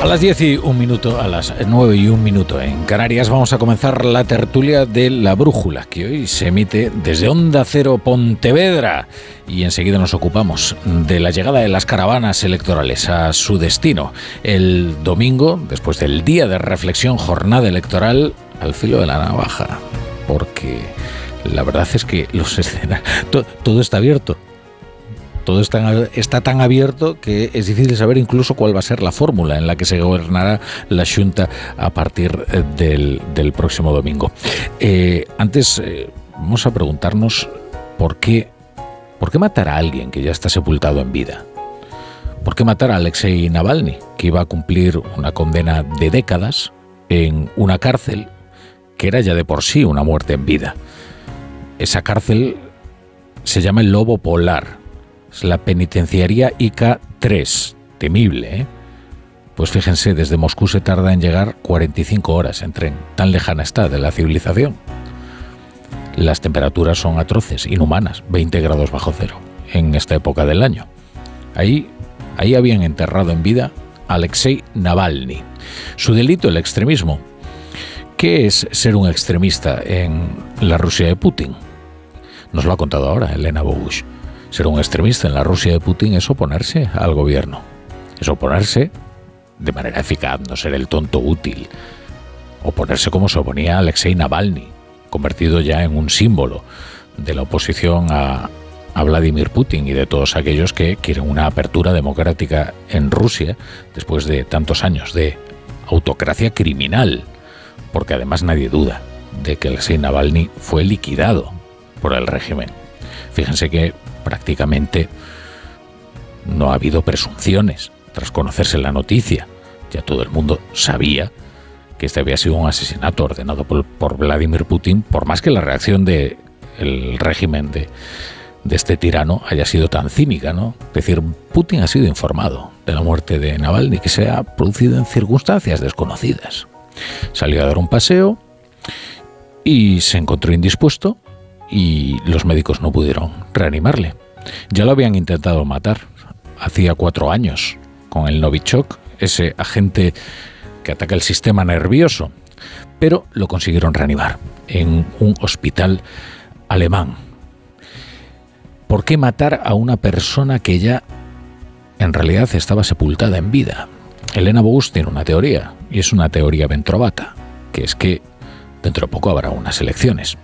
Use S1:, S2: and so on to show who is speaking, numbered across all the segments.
S1: A las 10 y un minuto, a las 9 y un minuto en Canarias vamos a comenzar la tertulia de La Brújula, que hoy se emite desde Onda Cero Pontevedra. Y enseguida nos ocupamos de la llegada de las caravanas electorales a su destino. El domingo, después del día de reflexión, jornada electoral al filo de la navaja. Porque la verdad es que los escenarios, todo está abierto todo está, tan abierto que es difícil saber incluso cuál va a ser la fórmula en la que se gobernará la Junta a partir eh, del, próximo domingo. Eh, antes, eh, vamos a preguntarnos por qué, por qué matar a alguien que ya está sepultado en vida. ¿Por qué matar a Alexei Navalny, que iba a cumplir una condena de décadas en una cárcel que era ya de por sí una muerte en vida? Esa cárcel se llama el Lobo Polar la penitenciaría IK-3, temible, ¿eh? Pues fíjense, desde Moscú se tarda en llegar 45 horas en tren, tan lejana está de la civilización. Las temperaturas son atroces, inhumanas, 20 grados bajo cero, en esta época del año. Ahí, ahí habían enterrado en vida a Alexei Navalny. Su delito, el extremismo. ¿Qué es ser un extremista en la Rusia de Putin? Nos lo ha contado ahora Elena Bogush. Ser un extremista en la Rusia de Putin es oponerse al gobierno. Es oponerse de manera eficaz, no ser el tonto útil. Oponerse como se oponía Alexei Navalny, convertido ya en un símbolo de la oposición a, a Vladimir Putin y de todos aquellos que quieren una apertura democrática en Rusia después de tantos años de autocracia criminal, porque además nadie duda de que Alexei Navalny fue liquidado por el régimen. Fíjense que prácticamente no ha habido presunciones tras conocerse la noticia. Ya todo el mundo sabía que este había sido un asesinato ordenado por, Vladimir Putin, por más que la reacción del régimen de, de este tirano haya sido tan cínica, ¿no? Es decir, Putin ha sido informado de la muerte de Navalny, que se ha producido en circunstancias desconocidas. Salió a dar un paseo y se encontró indispuesto y los médicos no pudieron reanimarle. Ya lo habían intentado matar hacía cuatro años con el Novichok, ese agente que ataca el sistema nervioso, pero lo consiguieron reanimar en un hospital alemán. ¿Por qué matar a una persona que ya en realidad estaba sepultada en vida? Elena Bogus tiene una teoría, y es una teoría ventrovata, que es que dentro de poco habrá unas elecciones.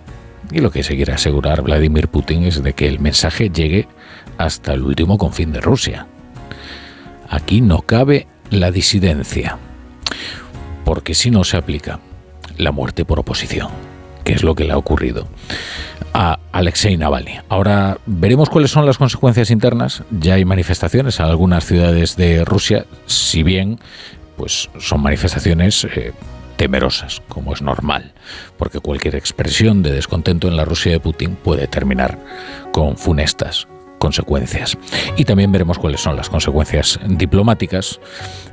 S1: Y lo que se quiere asegurar Vladimir Putin es de que el mensaje llegue hasta el último confín de Rusia. Aquí no cabe la disidencia, porque si no se aplica la muerte por oposición, que es lo que le ha ocurrido a Alexei Navalny. Ahora veremos cuáles son las consecuencias internas. Ya hay manifestaciones en algunas ciudades de Rusia, si bien pues son manifestaciones eh, temerosas, como es normal, porque cualquier expresión de descontento en la Rusia de Putin puede terminar con funestas consecuencias. Y también veremos cuáles son las consecuencias diplomáticas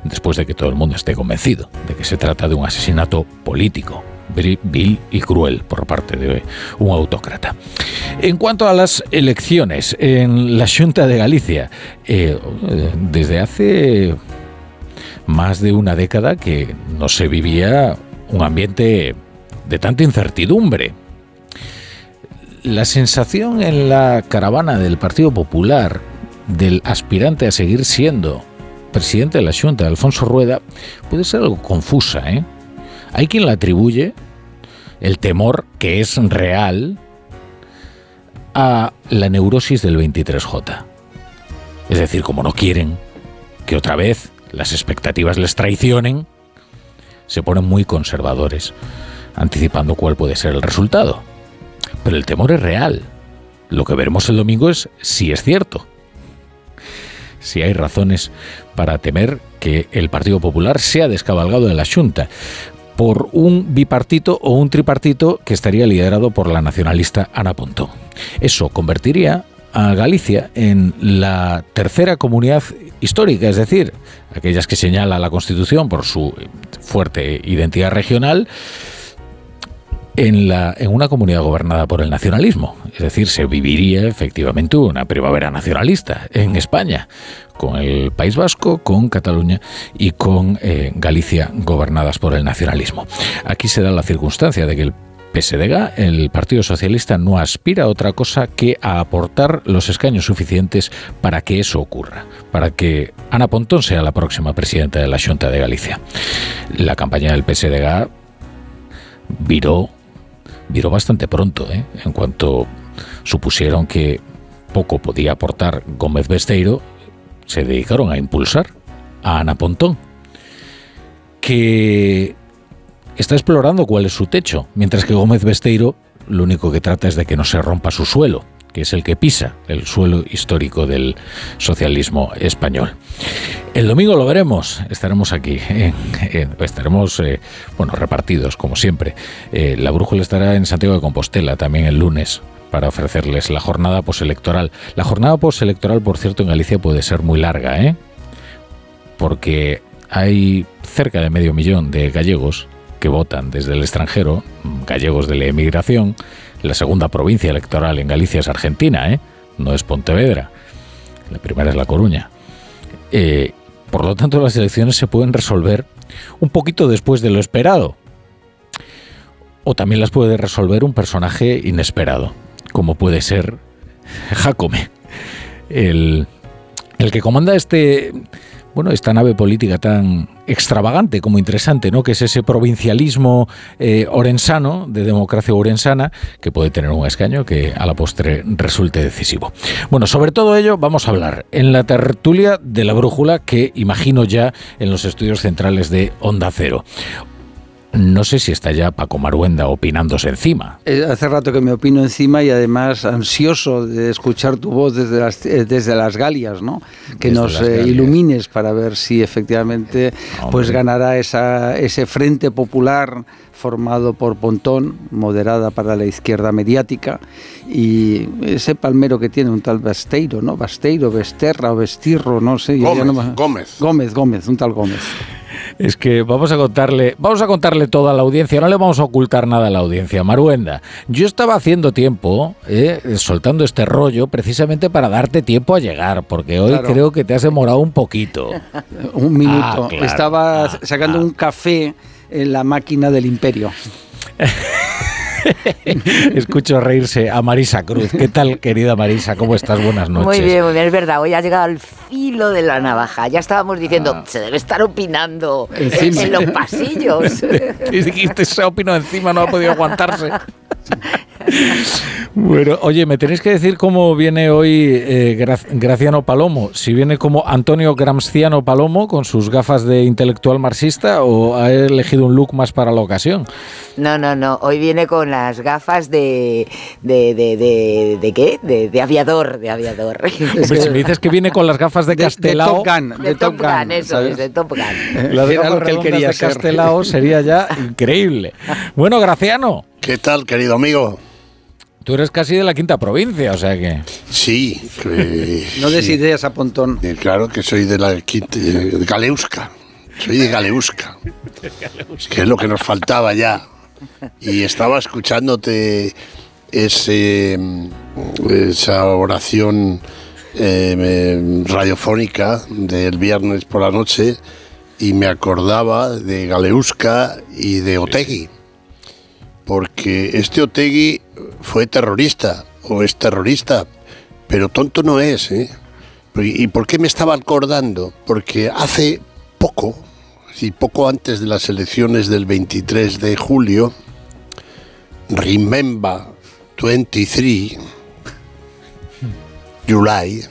S1: después de que todo el mundo esté convencido de que se trata de un asesinato político, vil y cruel por parte de un autócrata. En cuanto a las elecciones en la Junta de Galicia, eh, desde hace más de una década que no se vivía un ambiente de tanta incertidumbre. La sensación en la caravana del Partido Popular del aspirante a seguir siendo presidente de la Junta, Alfonso Rueda, puede ser algo confusa. ¿eh? Hay quien la atribuye el temor que es real a la neurosis del 23J. Es decir, como no quieren que otra vez las expectativas les traicionen, se ponen muy conservadores, anticipando cuál puede ser el resultado. Pero el temor es real. Lo que veremos el domingo es si es cierto. Si hay razones para temer que el Partido Popular sea descabalgado de la Junta. por un bipartito o un tripartito que estaría liderado por la nacionalista Ana Pontón. Eso convertiría a Galicia en la tercera comunidad histórica, es decir, aquellas que señala la Constitución por su fuerte identidad regional, en, la, en una comunidad gobernada por el nacionalismo. Es decir, se viviría efectivamente una primavera nacionalista en España, con el País Vasco, con Cataluña y con eh, Galicia gobernadas por el nacionalismo. Aquí se da la circunstancia de que el PSDG, el Partido Socialista, no aspira a otra cosa que a aportar los escaños suficientes para que eso ocurra, para que Ana Pontón sea la próxima presidenta de la Junta de Galicia. La campaña del PSDG viró, viró bastante pronto, ¿eh? en cuanto supusieron que poco podía aportar Gómez Besteiro, se dedicaron a impulsar a Ana Pontón, que está explorando cuál es su techo, mientras que Gómez Besteiro lo único que trata es de que no se rompa su suelo, que es el que pisa el suelo histórico del socialismo español. El domingo lo veremos, estaremos aquí, estaremos eh, bueno repartidos como siempre. Eh, la brújula estará en Santiago de Compostela también el lunes para ofrecerles la jornada postelectoral. La jornada postelectoral, por cierto, en Galicia puede ser muy larga, ¿eh? porque hay cerca de medio millón de gallegos que votan desde el extranjero, gallegos de la emigración. La segunda provincia electoral en Galicia es Argentina, ¿eh? no es Pontevedra. La primera es La Coruña. Eh, por lo tanto, las elecciones se pueden resolver un poquito después de lo esperado. O también las puede resolver un personaje inesperado, como puede ser Jacome, el, el que comanda este bueno, esta nave política tan extravagante como interesante, ¿no? Que es ese provincialismo eh, orensano, de democracia orensana, que puede tener un escaño que a la postre resulte decisivo. Bueno, sobre todo ello vamos a hablar en la tertulia de la brújula que imagino ya en los estudios centrales de Onda Cero. No sé si está ya Paco Maruenda opinándose encima.
S2: Eh, hace rato que me opino encima y además ansioso de escuchar tu voz desde las, eh, desde las Galias, ¿no? Que nos eh, ilumines para ver si efectivamente pues ganará esa, ese frente popular formado por Pontón, moderada para la izquierda mediática, y ese palmero que tiene un tal Basteiro, ¿no? Basteiro, Besterra o Bestirro, no sé.
S3: Gómez, Gómez.
S2: Gómez, Gómez, un tal Gómez.
S1: Es que vamos a contarle, vamos a contarle toda la audiencia, no le vamos a ocultar nada a la audiencia. Maruenda, yo estaba haciendo tiempo, eh, soltando este rollo, precisamente para darte tiempo a llegar, porque hoy creo que te has demorado un poquito.
S2: un minuto. Ah, estaba ah, sacando ah. un café en la máquina del imperio.
S1: Escucho reírse a Marisa Cruz. ¿Qué tal, querida Marisa? ¿Cómo estás? Buenas noches.
S4: Muy bien, muy bien. Es verdad, hoy ha llegado al filo de la navaja. Ya estábamos diciendo, ah. se debe estar opinando en, los pasillos.
S1: y dijiste, se ha opinado encima, no ha podido aguantarse. Bueno, oye, me tenéis que decir cómo viene hoy eh, Graciano Palomo. Si viene como Antonio Gramsciano Palomo con sus gafas de intelectual marxista o ha elegido un look más para la ocasión.
S4: No, no, no. Hoy viene con las gafas de. ¿De, de, de, qué? De, aviador, de aviador.
S1: Hombre, si me dices que viene con las gafas de Castelao.
S4: De Top Gun. De, Top, Gun, eso es, de Top Gun.
S1: Las gafas que él quería de Castelao sería ya increíble. Bueno, Graciano.
S3: ¿Qué tal, querido amigo?
S1: Tú eres casi de la quinta provincia, o sea que.
S3: Sí.
S2: no des ideas a Pontón.
S3: Eh, claro que soy de la quinta. De Galeusca. Soy de Galeusca. que es lo que nos faltaba ya. Y estaba escuchándote ese, esa oración eh, radiofónica del viernes por la noche y me acordaba de Galeusca y de Otegui porque este Otegui fue terrorista o es terrorista, pero tonto no es. ¿eh? ¿Y por qué me estaba acordando? Porque hace poco, y poco antes de las elecciones del 23 de julio, Remember 23, July,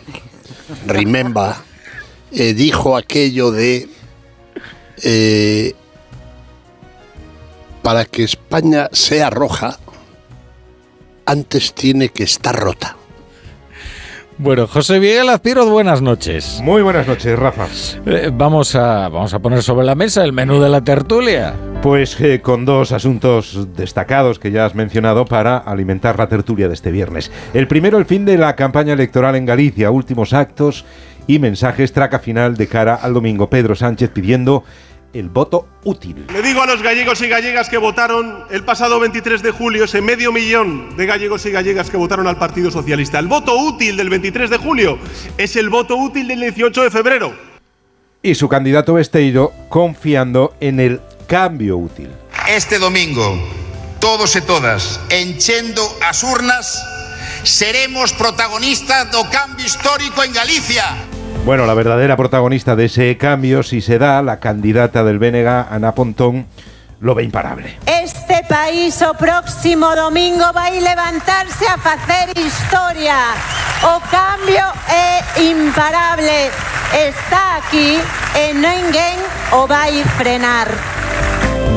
S3: Remember, eh, dijo aquello de eh, para que España sea roja, antes tiene que estar rota.
S1: Bueno, José Miguel Azpiroz, buenas noches.
S5: Muy buenas noches, Rafa.
S1: Eh, vamos, a, vamos a poner sobre la mesa el menú de la tertulia.
S5: Pues eh, con dos asuntos destacados que ya has mencionado para alimentar la tertulia de este viernes. El primero, el fin de la campaña electoral en Galicia, últimos actos y mensajes traca final de cara al domingo. Pedro Sánchez pidiendo el voto útil.
S6: Le digo a los gallegos y gallegas que votaron el pasado 23 de julio, ese medio millón de gallegos y gallegas que votaron al Partido Socialista. El voto útil del 23 de julio es el voto útil del 18 de febrero.
S5: Y su candidato Besteiro confiando en el cambio útil.
S7: Este domingo, todos y todas, enchendo as urnas, seremos protagonistas do cambio histórico en Galicia.
S5: Bueno, la verdadera protagonista de ese cambio, si se da, la candidata del BNG, Ana Pontón, lo ve imparable.
S8: Este país o próximo domingo va a levantarse a hacer historia. O cambio é imparable. Está aquí e ninguén o vai frenar.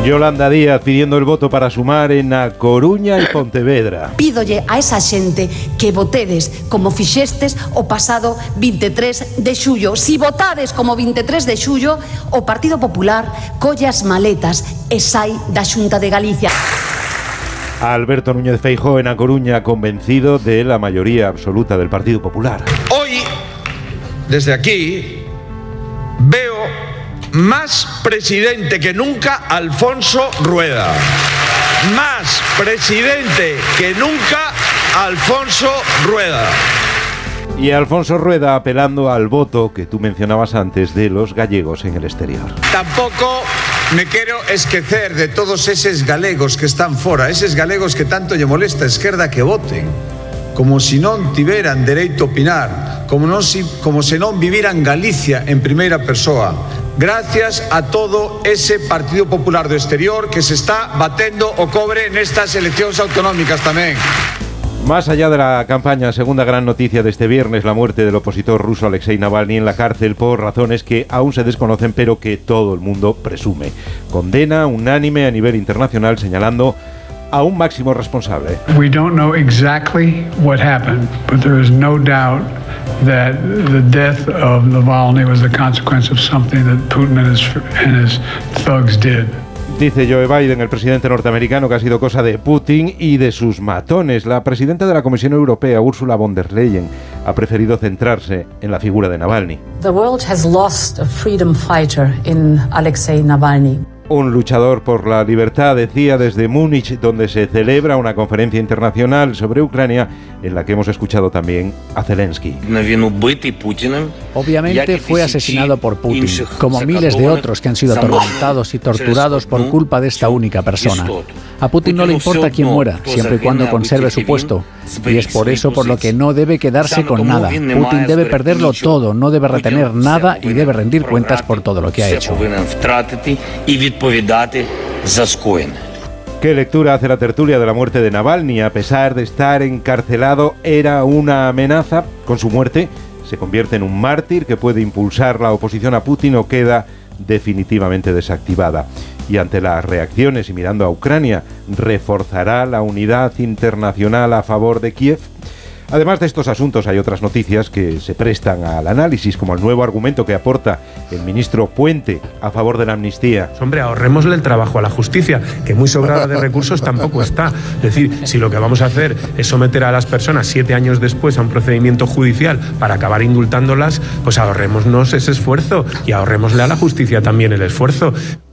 S5: Yolanda Díaz pidiendo el voto para sumar en A Coruña y Pontevedra.
S9: Pídolle a esa xente que votedes como fixestes o pasado 23 de xullo. Si votades como 23 de xullo, o Partido Popular colle as maletas e sai da Xunta de Galicia.
S5: Alberto Núñez Feijóo en A Coruña convencido de la mayoría absoluta del Partido Popular.
S10: Hoy, desde aquí, veo más presidente que nunca Alfonso Rueda. Más presidente que nunca Alfonso Rueda.
S5: Y Alfonso Rueda apelando al voto que tú mencionabas antes de los gallegos en el exterior.
S10: Tampoco me quiero esquecer de todos esos galegos que están fora, esos galegos que tanto lle molesta a esquerda que voten, como si non tiveran dereito a opinar, como, non si, como se non viviran Galicia en primeira persoa, gracias a todo ese Partido Popular do Exterior que se está batendo o cobre nestas eleccións autonómicas tamén.
S5: Más allá de la campaña, segunda gran noticia de este viernes, la muerte del opositor ruso Alexei Navalny en la cárcel por razones que aún se desconocen pero que todo el mundo presume. Condena unánime a nivel internacional señalando a un máximo responsable.
S11: We don't know exactly what happened, but there is no doubt that the death of Navalny was a consequence of something that Putin and his, and his thugs did.
S5: Dice Joe Biden, el presidente norteamericano, que ha sido cosa de Putin y de sus matones. La presidenta de la Comisión Europea, Ursula von der Leyen, ha preferido centrarse en la figura de Navalny.
S12: The world has lost a freedom fighter in Alexei Navalny.
S5: Un luchador por la libertad, decía desde Múnich, donde se celebra una conferencia internacional sobre Ucrania, en la que hemos escuchado también a Zelensky.
S13: Obviamente fue asesinado por Putin, como miles de otros que han sido atormentados y torturados por culpa de esta única persona. A Putin no le importa quién muera, siempre y cuando conserve su puesto. Y es por eso por lo que no debe quedarse con nada. Putin debe perderlo todo, no debe retener nada y debe rendir cuentas por todo lo que ha hecho.
S5: ¿Qué lectura hace la tertulia de la muerte de Navalny? A pesar de estar encarcelado, era una amenaza. Con su muerte, se convierte en un mártir que puede impulsar la oposición a Putin o queda definitivamente desactivada. Y ante las reacciones y mirando a Ucrania, ¿reforzará la unidad internacional a favor de Kiev? Además de estos asuntos hay otras noticias que se prestan al análisis, como el nuevo argumento que aporta el ministro Puente a favor de la amnistía.
S14: Hombre, ahorrémosle el trabajo a la justicia, que muy sobrada de recursos tampoco está. Es decir, si lo que vamos a hacer es someter a las personas siete años después a un procedimiento judicial para acabar indultándolas, pues ahorrémonos ese esfuerzo y ahorrémosle a la justicia también el esfuerzo.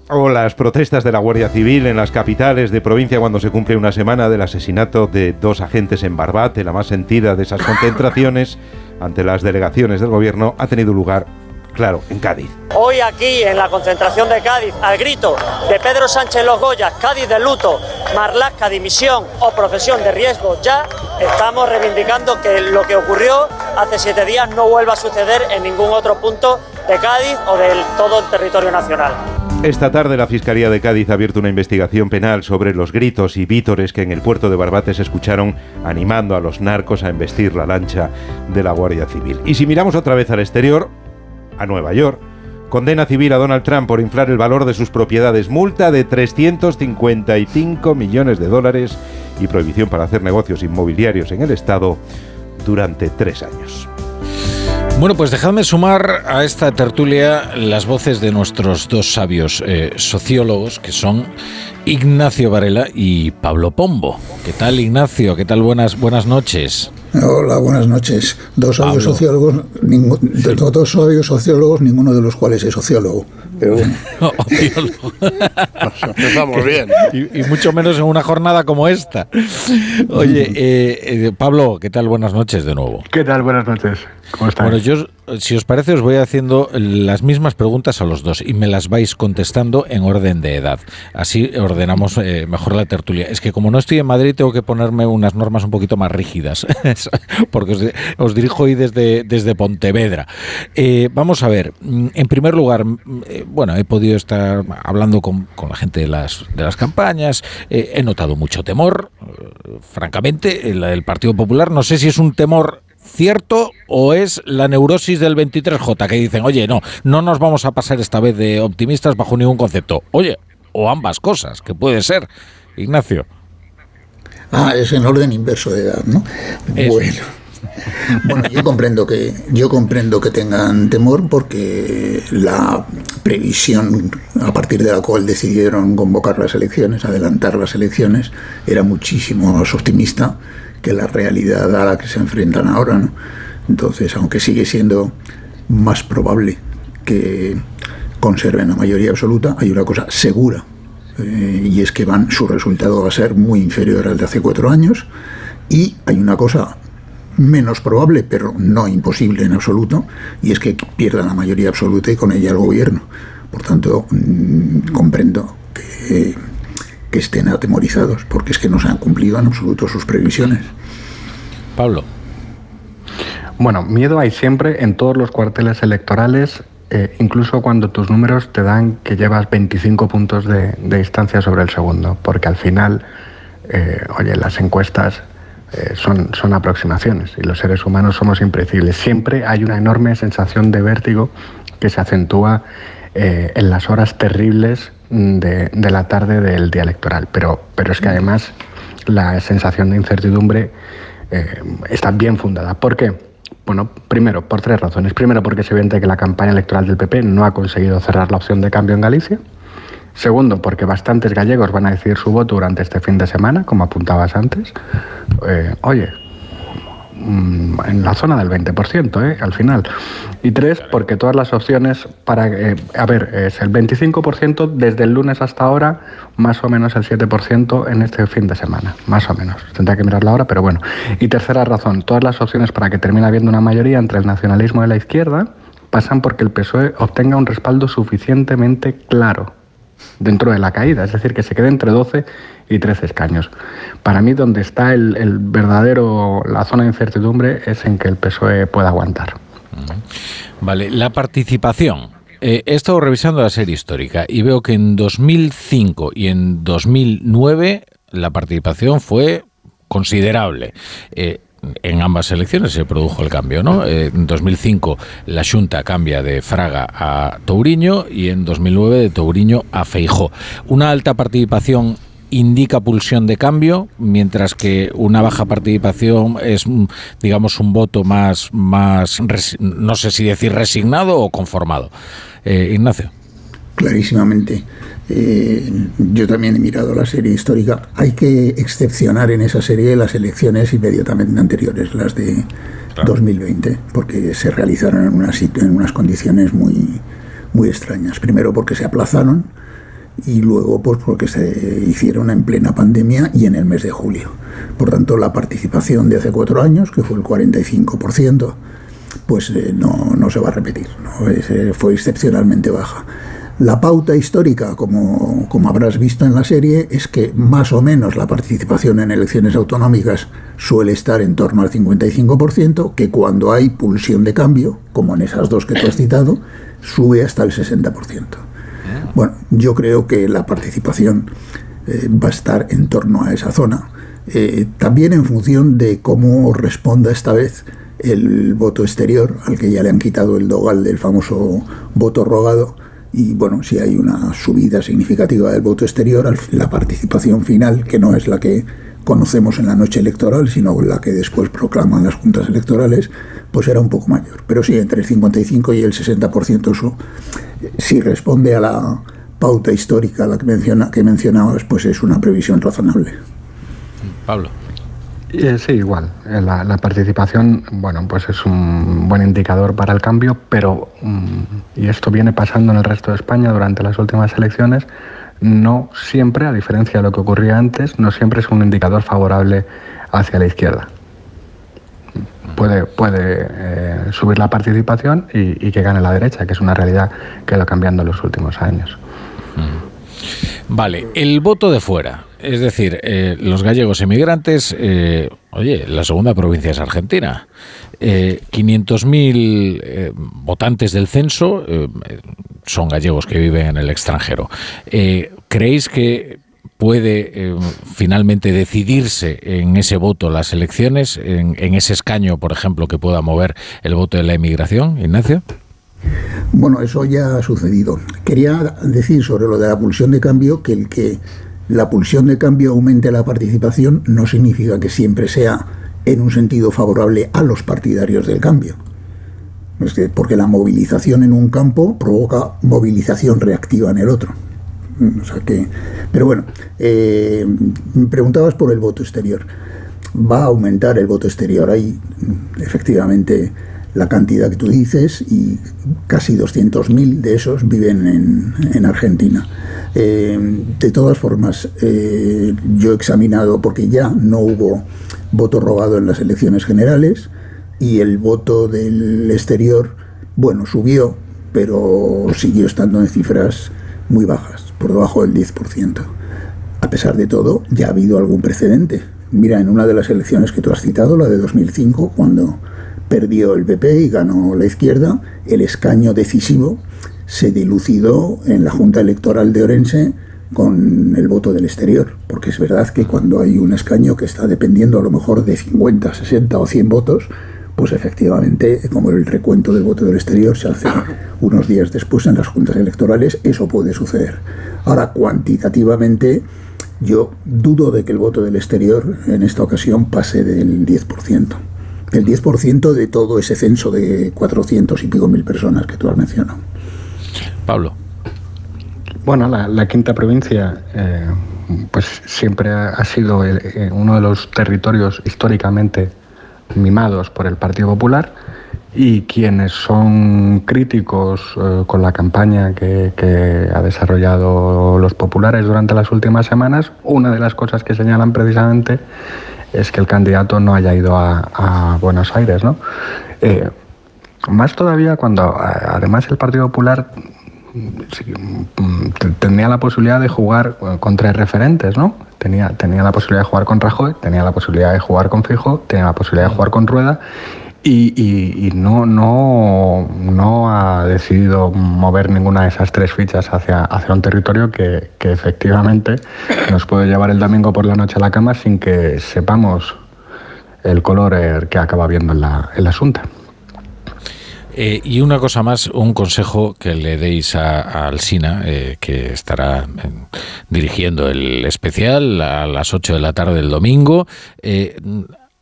S5: O las protestas de la Guardia Civil en las capitales de provincia cuando se cumple una semana del asesinato de dos agentes en Barbate, la más sentida de esas concentraciones ante las delegaciones del gobierno, ha tenido lugar, claro, en Cádiz.
S15: Hoy aquí en la concentración de Cádiz, al grito de Pedro Sánchez Los Goyas, Cádiz de luto, Marlasca dimisión o profesión de riesgo ya, estamos reivindicando que lo que ocurrió hace siete días no vuelva a suceder en ningún otro punto de Cádiz o de todo el territorio nacional.
S5: Esta tarde la Fiscalía de Cádiz ha abierto una investigación penal sobre los gritos y vítores que en el puerto de Barbate se escucharon animando a los narcos a embestir la lancha de la Guardia Civil. Y si miramos otra vez al exterior, a Nueva York, condena civil a Donald Trump por inflar el valor de sus propiedades, multa de 355 millones de dólares y prohibición para hacer negocios inmobiliarios en el Estado durante tres años.
S1: Bueno, pues dejadme sumar a esta tertulia las voces de nuestros dos sabios eh, sociólogos, que son Ignacio Varela y Pablo Pombo. ¿Qué tal, Ignacio? ¿Qué tal? Buenas, buenas noches.
S16: Hola, buenas noches. Dos sabios sociólogos, dos sabios sociólogos, ninguno de los cuales es sociólogo. Pero bueno.
S3: Empezamos bien.
S1: Y, mucho menos en una jornada como esta. Oye, eh, eh, Pablo, ¿qué tal? Buenas noches de nuevo.
S17: ¿Qué tal? Buenas noches. ¿Cómo estás?
S1: Bueno, yo, si os parece, os voy haciendo las mismas preguntas a los dos y me las vais contestando en orden de edad. Así ordenamos eh, mejor la tertulia. Es que como no estoy en Madrid, tengo que ponerme unas normas un poquito más rígidas, porque os, dirijo hoy desde, desde Pontevedra. vamos a ver, mm, en primer lugar, mm, bueno, he podido estar hablando con, la gente de las, de las campañas, eh, he notado mucho temor, eh, francamente, el, el Partido Popular, no sé si es un temor cierto o es la neurosis del 23J que dicen, oye, no, no nos vamos a pasar esta vez de optimistas bajo ningún concepto. Oye, o ambas cosas, que puede ser. Ignacio.
S16: Ah, es en orden inverso de edad, ¿no? Bueno. Bueno, yo comprendo que yo comprendo que tengan temor porque la previsión a partir de la cual decidieron convocar las elecciones, adelantar las elecciones, era muchísimo más optimista que la realidad a la que se enfrentan ahora. Entonces, aunque sigue siendo más probable que conserven la mayoría absoluta, hay una cosa segura eh, y es que van su resultado va a ser muy inferior al de hace cuatro años y hay una cosa menos probable, pero no imposible en absoluto, y es que pierdan la mayoría absoluta y con ella el gobierno. Por tanto, mm, comprendo que, que estén atemorizados, porque es que no se han cumplido en absoluto sus previsiones.
S1: Pablo.
S17: Bueno, miedo hay siempre en todos los cuarteles electorales, eh, incluso cuando tus números te dan que llevas 25 puntos de, distancia sobre el segundo, porque al final, eh, oye, las encuestas eh, son, son aproximaciones y los seres humanos somos impredecibles. Siempre hay una enorme sensación de vértigo que se acentúa eh, en las horas terribles de, la tarde del día electoral. Pero, pero es que además la sensación de incertidumbre eh, está bien fundada. ¿Por qué? Bueno, primero, por tres razones. Primero, porque es evidente que la campaña electoral del PP no ha conseguido cerrar la opción de cambio en Galicia. Segundo, porque bastantes gallegos van a decidir su voto durante este fin de semana, como apuntabas antes. Eh, oye, mm, en la zona del 20%, ¿eh? al final. Y tres, porque todas las opciones para... Eh, a ver, es el 25% desde el lunes hasta ahora, más o menos el 7% en este fin de semana, más o menos. Tendría que mirarlo ahora, pero bueno. Y tercera razón, todas las opciones para que termine habiendo una mayoría entre el nacionalismo y la izquierda pasan porque el PSOE obtenga un respaldo suficientemente claro dentro de la caída, es decir, que se quede entre 12 y 13 escaños. Para mí, donde está el, verdadero, la zona de incertidumbre es en que el PSOE pueda aguantar.
S1: Vale, la participación. Eh, he estado revisando la serie histórica y veo que en 2005 y en 2009 la participación fue considerable. Eh, en ambas elecciones se produjo el cambio, ¿no? Eh, en 2005 la Junta cambia de Fraga a Touriño y en 2009 de Touriño a Feijó. Una alta participación indica pulsión de cambio, mientras que una baja participación es, digamos, un voto más, más no sé si decir resignado o conformado. Eh, Ignacio.
S16: Clarísimamente. Eh, yo también he mirado la serie histórica. Hay que excepcionar en esa serie las elecciones inmediatamente anteriores, las de 2020, porque se realizaron en unas, en unas condiciones muy, muy extrañas. Primero porque se aplazaron y luego pues porque se hicieron en plena pandemia y en el mes de julio. Por tanto, la participación de hace cuatro años, que fue el 45%, pues eh, no, no, se va a repetir, ¿no? Eh, fue excepcionalmente baja. La pauta histórica, como, como, habrás visto en la serie, es que más o menos la participación en elecciones autonómicas suele estar en torno al 55%, que cuando hay pulsión de cambio, como en esas dos que te has citado, sube hasta el 60%. Bueno, yo creo que la participación eh, va a estar en torno a esa zona, eh, también en función de cómo responda esta vez el voto exterior, al que ya le han quitado el dogal del famoso voto rogado, y bueno, si hay una subida significativa del voto exterior, la participación final, que no es la que conocemos en la noche electoral, sino la que después proclaman las juntas electorales, pues era un poco mayor. Pero sí, entre el 55 y el 60% eso si responde a la pauta histórica la que, menciona, que mencionabas, pues es una previsión razonable.
S1: Pablo.
S17: Eh, sí, igual. Eh, la, participación, bueno, pues es un buen indicador para el cambio, pero, mm, y esto viene pasando en el resto de España durante las últimas elecciones, no siempre, a diferencia de lo que ocurría antes, no siempre es un indicador favorable hacia la izquierda. Puede, puede eh, subir la participación y, que gane la derecha, que es una realidad que ha ido cambiando en los últimos años.
S1: Vale, el voto de fuera. Es decir, eh, los gallegos emigrantes, eh, oye, la segunda provincia es Argentina. Eh, 500.000 eh, votantes del censo son gallegos que viven en el extranjero. ¿Creéis que puede finalmente decidirse en ese voto las elecciones, en, en ese escaño, por ejemplo, que pueda mover el voto de la emigración, Ignacio?
S16: Bueno, eso ya ha sucedido. Quería decir sobre lo de la pulsión de cambio que el que la pulsión de cambio aumente la participación no significa que siempre sea en un sentido favorable a los partidarios del cambio. porque la movilización en un campo provoca movilización reactiva en el otro. O sea que, pero bueno, eh, me preguntabas por el voto exterior. Va a aumentar el voto exterior. Hay efectivamente la cantidad que tú dices y casi 200.000 de esos viven en, Argentina. Eh, de todas formas, eh, yo he examinado, porque ya no hubo voto robado en las elecciones generales y el voto del exterior, bueno, subió, pero siguió estando en cifras muy bajas, por debajo del 10%. A pesar de todo, ya ha habido algún precedente. Mira, en una de las elecciones que tú has citado, la de 2005, cuando perdió el PP y ganó la izquierda, el escaño decisivo se dilucidó en la Junta Electoral de Orense con el voto del exterior, porque es verdad que cuando hay un escaño que está dependiendo a lo mejor de 50, 60 o 100 votos, pues efectivamente, como el recuento del voto del exterior se hace unos días después en las juntas electorales, eso puede suceder. Ahora, cuantitativamente, yo dudo de que el voto del exterior en esta ocasión pase del 10% el 10% de todo ese censo de 400 y pico mil personas que tú has mencionado.
S1: Pablo.
S17: Bueno, la, quinta provincia eh, pues siempre ha sido eh, uno de los territorios históricamente mimados por el Partido Popular y quienes son críticos eh, con la campaña que, que, ha desarrollado los populares durante las últimas semanas, una de las cosas que señalan precisamente es que el candidato no haya ido a, Buenos Aires, ¿no? Eh, más todavía cuando además el Partido Popular mm, tenía la posibilidad de jugar con tres referentes, ¿no? Tenía, tenía la posibilidad de jugar con Rajoy, tenía la posibilidad de jugar con Fijo, tenía la posibilidad de jugar con Rueda y, no, no, ha decidido mover ninguna de esas tres fichas hacia, un territorio que, efectivamente nos puede llevar el domingo por la noche a la cama sin que sepamos el color que acaba viendo en la, asunta.
S1: Eh, y una cosa más, un consejo que le deis a, Alsina, eh, que estará eh, dirigiendo el especial a las 8 de la tarde del domingo.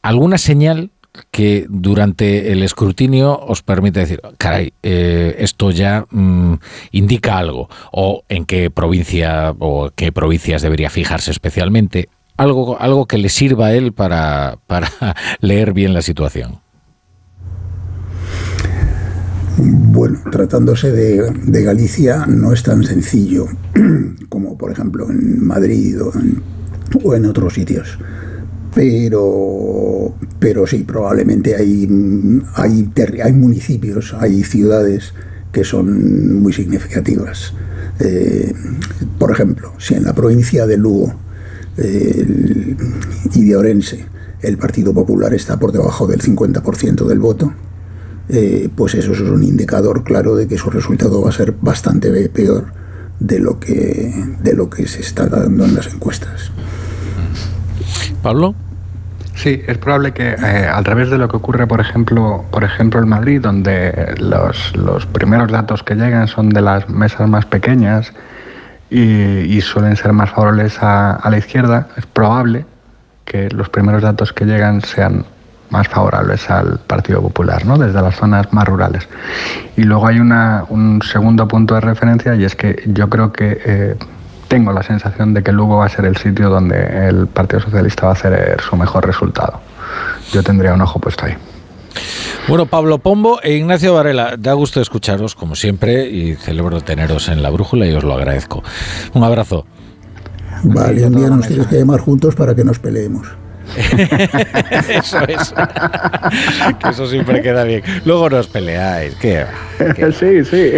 S1: ¿Alguna señal que durante el escrutinio os permite decir, caray, eh, esto ya mm, indica algo, o en qué provincia o qué provincias debería fijarse especialmente, algo, algo que le sirva a él para, para leer bien la situación.
S16: Bueno, tratándose de, de, Galicia no es tan sencillo como por ejemplo en Madrid o en otros sitios pero, pero sí, probablemente hay, hay, hay municipios, hay ciudades que son muy significativas. Eh, por ejemplo, si en la provincia de Lugo y de Orense el Partido Popular está por debajo del 50% del voto, eh, pues eso es un indicador claro de que su resultado va a ser bastante peor de lo que, de lo que se está dando en las encuestas.
S1: Pablo.
S17: Sí, es probable que eh, al revés de lo que ocurre, por ejemplo, por ejemplo en Madrid, donde los, los primeros datos que llegan son de las mesas más pequeñas y, suelen ser más favorables a, la izquierda, es probable que los primeros datos que llegan sean más favorables al Partido Popular, ¿no? desde las zonas más rurales. Y luego hay una, un segundo punto de referencia y es que yo creo que eh, tengo la sensación de que Lugo va a ser el sitio donde el Partido Socialista va a hacer su mejor resultado. Yo tendría un ojo puesto ahí.
S1: Bueno, Pablo Pombo e Ignacio Varela, da gusto escucharos como siempre y celebro teneros en la brújula y os lo agradezco. Un abrazo.
S16: Vale, un día nos tienes que llamar juntos para que nos peleemos.
S1: eso es. que eso siempre queda bien. Luego nos peleáis. ¿Qué?
S17: Sí, sí.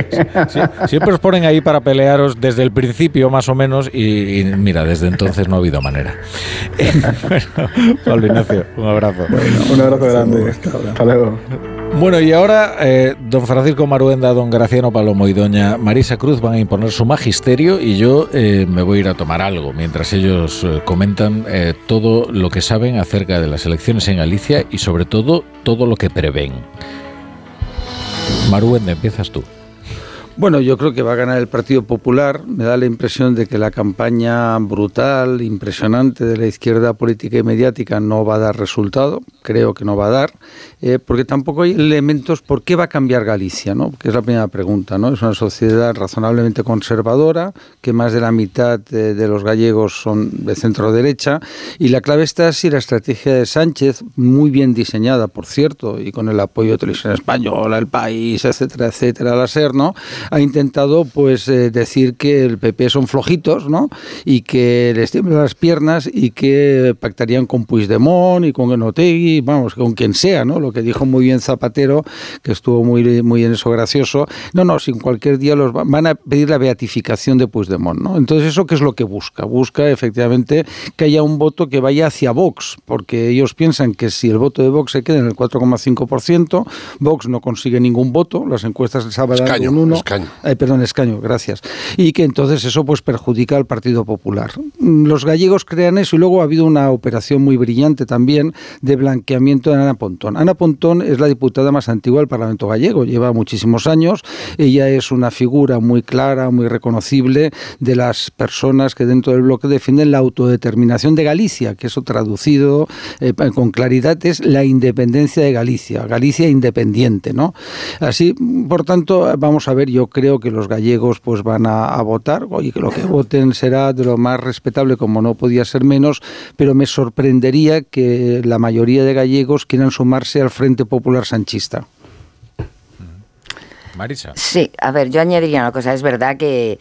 S1: Siempre os ponen ahí para pelearos desde el principio, más o menos, y, mira, desde entonces no ha habido manera. bueno, Pablo Ignacio, un abrazo.
S17: un abrazo grande. Hasta luego.
S1: Bueno, y ahora eh, don Francisco Maruenda, don Graciano Palomo y doña Marisa Cruz van a imponer su magisterio y yo eh, me voy a ir a tomar algo mientras ellos eh, comentan todo lo que saben acerca de las elecciones en Galicia y sobre todo todo lo que prevén. Maruenda, empiezas tú.
S2: Bueno, yo creo que va a ganar el Partido Popular. Me da la impresión de que la campaña brutal, impresionante de la izquierda política y mediática no va a dar resultado. Creo que no va a dar, eh, porque tampoco hay elementos por qué va a cambiar Galicia, ¿no? Que es la primera pregunta, ¿no? Es una sociedad razonablemente conservadora, que más de la mitad de, los gallegos son de centro derecha, y la clave está si la estrategia de Sánchez, muy bien diseñada, por cierto, y con el apoyo de Televisión Española, El País, etcétera, etcétera, la SER, ¿no? Ha intentado pues eh, decir que el PP son flojitos, ¿no? Y que les tiemblan las piernas y que pactarían con Puigdemont y con Enotegui, vamos, con quien sea, ¿no? Lo que dijo muy bien Zapatero, que estuvo muy, muy en eso gracioso. No, no, sin cualquier día los van a pedir la beatificación de Puigdemont, ¿no? Entonces, ¿eso qué es lo que busca? Busca efectivamente que haya un voto que vaya hacia Vox, porque ellos piensan que si el voto de Vox se queda en el 4,5%, Vox no consigue ningún voto, las encuestas les
S3: dar un 1,
S2: perdón, escaño, gracias. Y que entonces eso pues perjudica al Partido Popular. Los gallegos crean eso y luego ha habido una operación muy brillante también de blanqueamiento de Ana Pontón. Ana Pontón es la diputada más antigua del Parlamento gallego, lleva muchísimos años, ella es una figura muy clara, muy reconocible de las personas que dentro del bloque defienden la autodeterminación de Galicia, que eso traducido eh, con claridad es la independencia de Galicia, Galicia independiente, ¿no? Así, por tanto, vamos a ver, yo creo que los gallegos pues van a, votar y que lo que voten será de lo más respetable como no podía ser menos, pero me sorprendería que la mayoría de gallegos quieran sumarse al Frente Popular Sanchista.
S1: Marisa.
S4: Sí, a ver, yo añadiría una cosa. Es verdad que,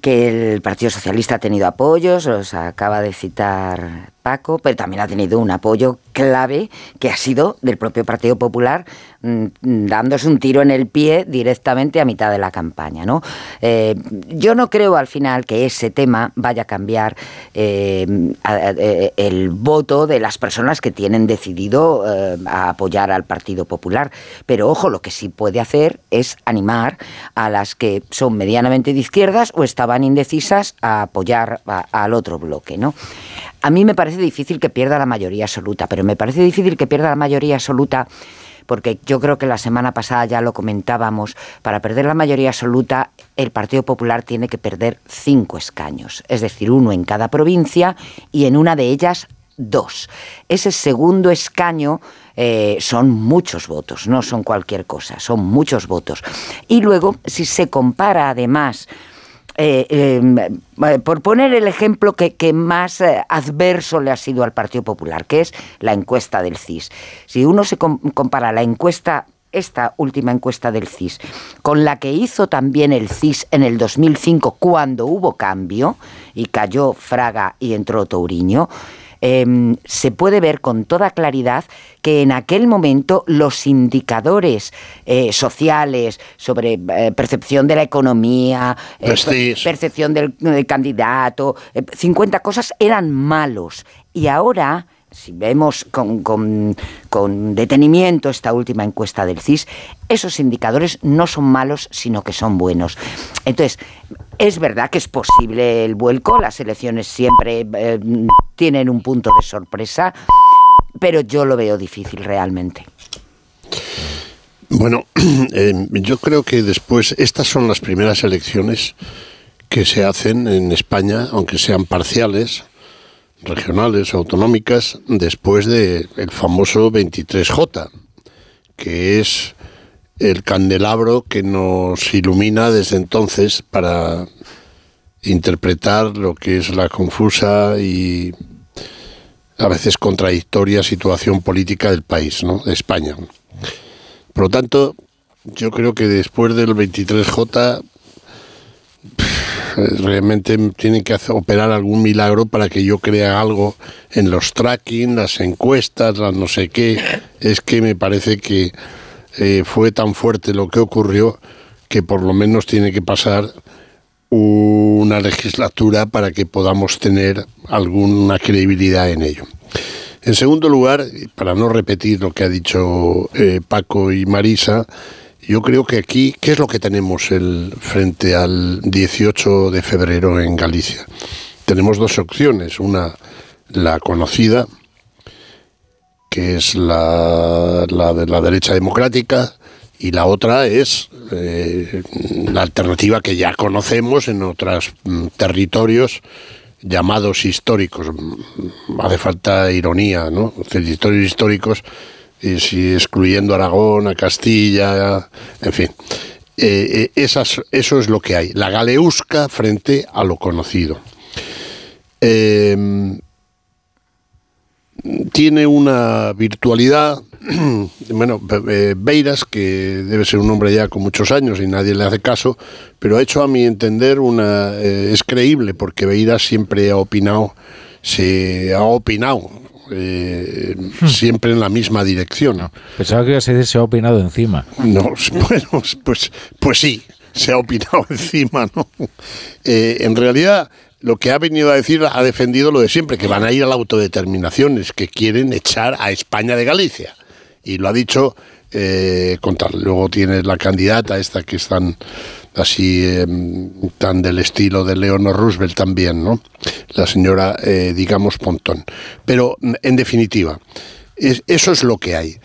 S4: que el Partido Socialista ha tenido apoyos, los acaba de citar Paco, pero también ha tenido un apoyo clave que ha sido del propio Partido Popular mm, dándose un tiro en el pie directamente a mitad de la campaña. ¿no? Eh, yo no creo al final que ese tema vaya a cambiar eh, eh, el voto de las personas que tienen decidido apoyar al Partido Popular. Pero ojo, lo que sí puede hacer es animar a las que son medianamente de izquierdas o estaban indecisas a apoyar al otro bloque. ¿no? A mí me parece difícil que pierda la mayoría absoluta, pero me parece difícil que pierda la mayoría absoluta porque yo creo que la semana pasada ya lo comentábamos, para perder la mayoría absoluta el Partido Popular tiene que perder cinco escaños, es decir, uno en cada provincia y en una de ellas dos. Ese segundo escaño eh, son muchos votos, no son cualquier cosa, son muchos votos. Y luego, si se compara además eh, em, eh, por poner el ejemplo que, más eh, adverso le ha sido al Partido Popular, que es la encuesta del CIS. Si uno se compara la encuesta esta última encuesta del CIS, con la que hizo también el CIS en el 2005 cuando hubo cambio y cayó Fraga y entró Touriño, Em, se puede ver con toda claridad que en aquel momento los indicadores eh, sociales sobre eh, percepción de la economía, eh, percepción del, del candidato, 50 cosas eran malos. Y ahora si vemos con, con, detenimiento esta última encuesta del CIS, esos indicadores no son malos, sino que son buenos. Entonces, es verdad que es posible el vuelco, las elecciones siempre eh, tienen un punto de sorpresa, pero yo lo veo difícil realmente.
S3: Bueno, eh, yo creo que después, estas son las primeras elecciones que se hacen en España, aunque sean parciales, regionales, autonómicas, después del el famoso 23J, que es el candelabro que nos ilumina desde entonces para interpretar lo que es la confusa y a veces contradictoria situación política del país, ¿no? de España. Por lo tanto, yo creo que después del 23J realmente tienen que hacer, operar algún milagro para que yo crea algo en los tracking, las encuestas, las no sé qué. Es que me parece que eh, fue tan fuerte lo que ocurrió que por lo menos tiene que pasar una legislatura para que podamos tener alguna credibilidad en ello. En segundo lugar, para no repetir lo que ha dicho eh, Paco y Marisa, yo creo que aquí, ¿qué es lo que tenemos el, frente al 18 de febrero en Galicia? Tenemos dos opciones. Una, la conocida, que es la, la de la derecha democrática, y la otra es eh, la alternativa que ya conocemos en otros mm, territorios llamados históricos. Hace falta ironía, ¿no? Territorios históricos y si excluyendo Aragón, a Castilla, en fin. Eh, eh, eso es lo que hay, la galeusca frente a lo conocido. Em, tiene una virtualidad, bueno, eh, Beiras, que debe ser un hombre ya con muchos años y nadie le hace caso, pero ha hecho a mi entender una... es creíble porque Beiras siempre ha opinado, se ha opinado eh, siempre en la misma dirección.
S1: Pensaba que se ha opinado encima.
S3: No, bueno, pues, pues sí, se ha opinado encima, ¿no? Eh, en realidad, lo que ha venido a decir ha defendido lo de siempre, que van a ir a la autodeterminación, es que quieren echar a España de Galicia. Y lo ha dicho eh, contar. Luego tienes la candidata esta que están así em, tan del estilo de Leonor Roosevelt también, ¿no? La señora, eh, digamos, Pontón. Pero, en definitiva, eso es lo que hay.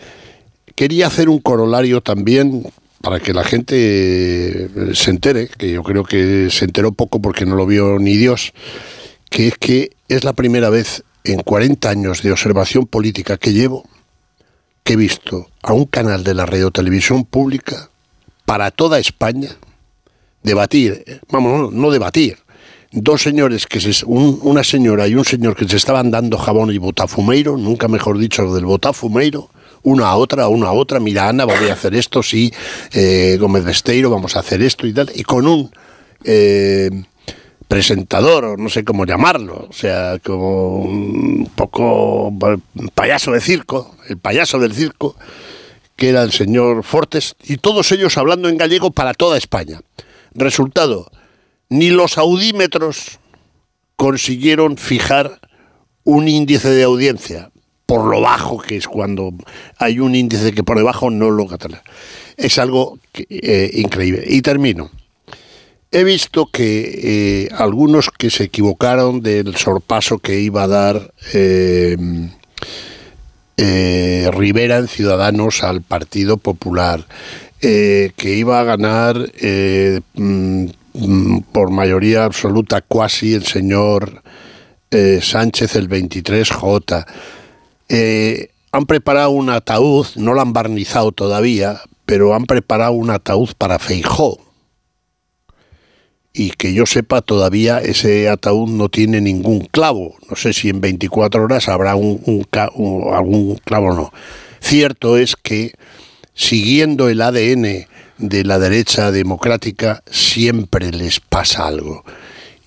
S3: Quería hacer un corolario también para que la gente eh, se entere, que yo creo que se enteró poco porque no lo vio ni Dios, que es que es la primera vez en 40 años de observación política que llevo que he visto a un canal de la radio televisión pública para toda España debatir, vamos, no, debatir, dos señores que se, una señora y un señor que se estaban dando jabón y botafumeiro, nunca mejor dicho lo del botafumeiro, una a otra, una a otra, mira Ana, voy a hacer esto, sí, eh, Gómez Besteiro, vamos a hacer esto y tal, y con un eh, presentador, o no sé cómo llamarlo, o sea, como un poco payaso de circo, el payaso del circo, que era el señor Fortes, y todos ellos hablando en gallego para toda España. Resultado, ni los audímetros consiguieron fijar un índice de audiencia, por lo bajo que es cuando hay un índice que por debajo no lo catala. Es algo eh, increíble. Y termino. He visto que eh, algunos que se equivocaron del sorpaso que iba a dar eh, Rivera en Ciudadanos al Partido Popular, eh, que iba a ganar eh, mm, por mayoría absoluta cuasi el señor Sánchez el 23J. han preparado un ataúd, no lo han barnizado todavía, pero han preparado un ataúd para Feijó. Y que yo sepa, todavía ese ataúd no tiene ningún clavo. No sé si en 24 horas habrá un, algún clavo o no. Cierto es que siguiendo el ADN de la derecha democrática, siempre les pasa algo.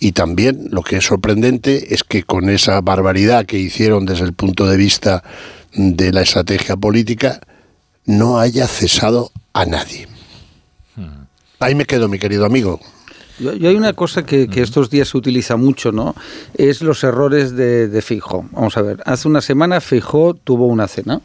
S3: Y también lo que es sorprendente es que con esa barbaridad que hicieron desde el punto de vista de la estrategia política, no haya cesado a nadie. Hmm. Ahí me quedo, mi querido amigo.
S2: Y hay una cosa que, estos días se utiliza mucho, ¿no? Es los errores de, de Fijo. Vamos a ver, hace una semana Fijo tuvo una cena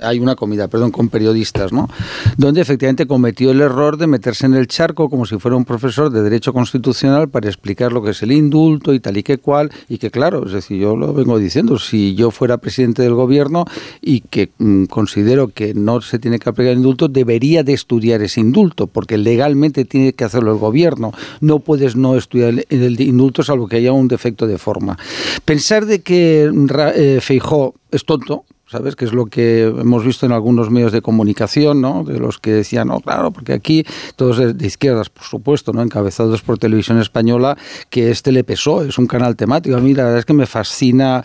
S2: hay una comida, perdón, con periodistas, ¿no? Donde efectivamente cometió el error de meterse en el charco como si fuera un profesor de Derecho Constitucional para explicar lo que es el indulto y tal y que cual, y que claro, es decir, yo lo vengo diciendo, si yo fuera presidente del gobierno y que mm, considero que no se tiene que aplicar el indulto, debería de estudiar ese indulto, porque legalmente tiene que hacerlo el gobierno. No puedes no estudiar el, indulto salvo que haya un defecto de forma. Pensar de que eh, Feijó es tonto, ¿sabes? Que es lo que hemos visto en algunos medios de comunicación, ¿no? De los que decían, no, claro, porque aquí todos de izquierdas, por supuesto, ¿no? Encabezados por Televisión Española, que es Telepeso, es un canal temático. A mí la verdad es que me fascina.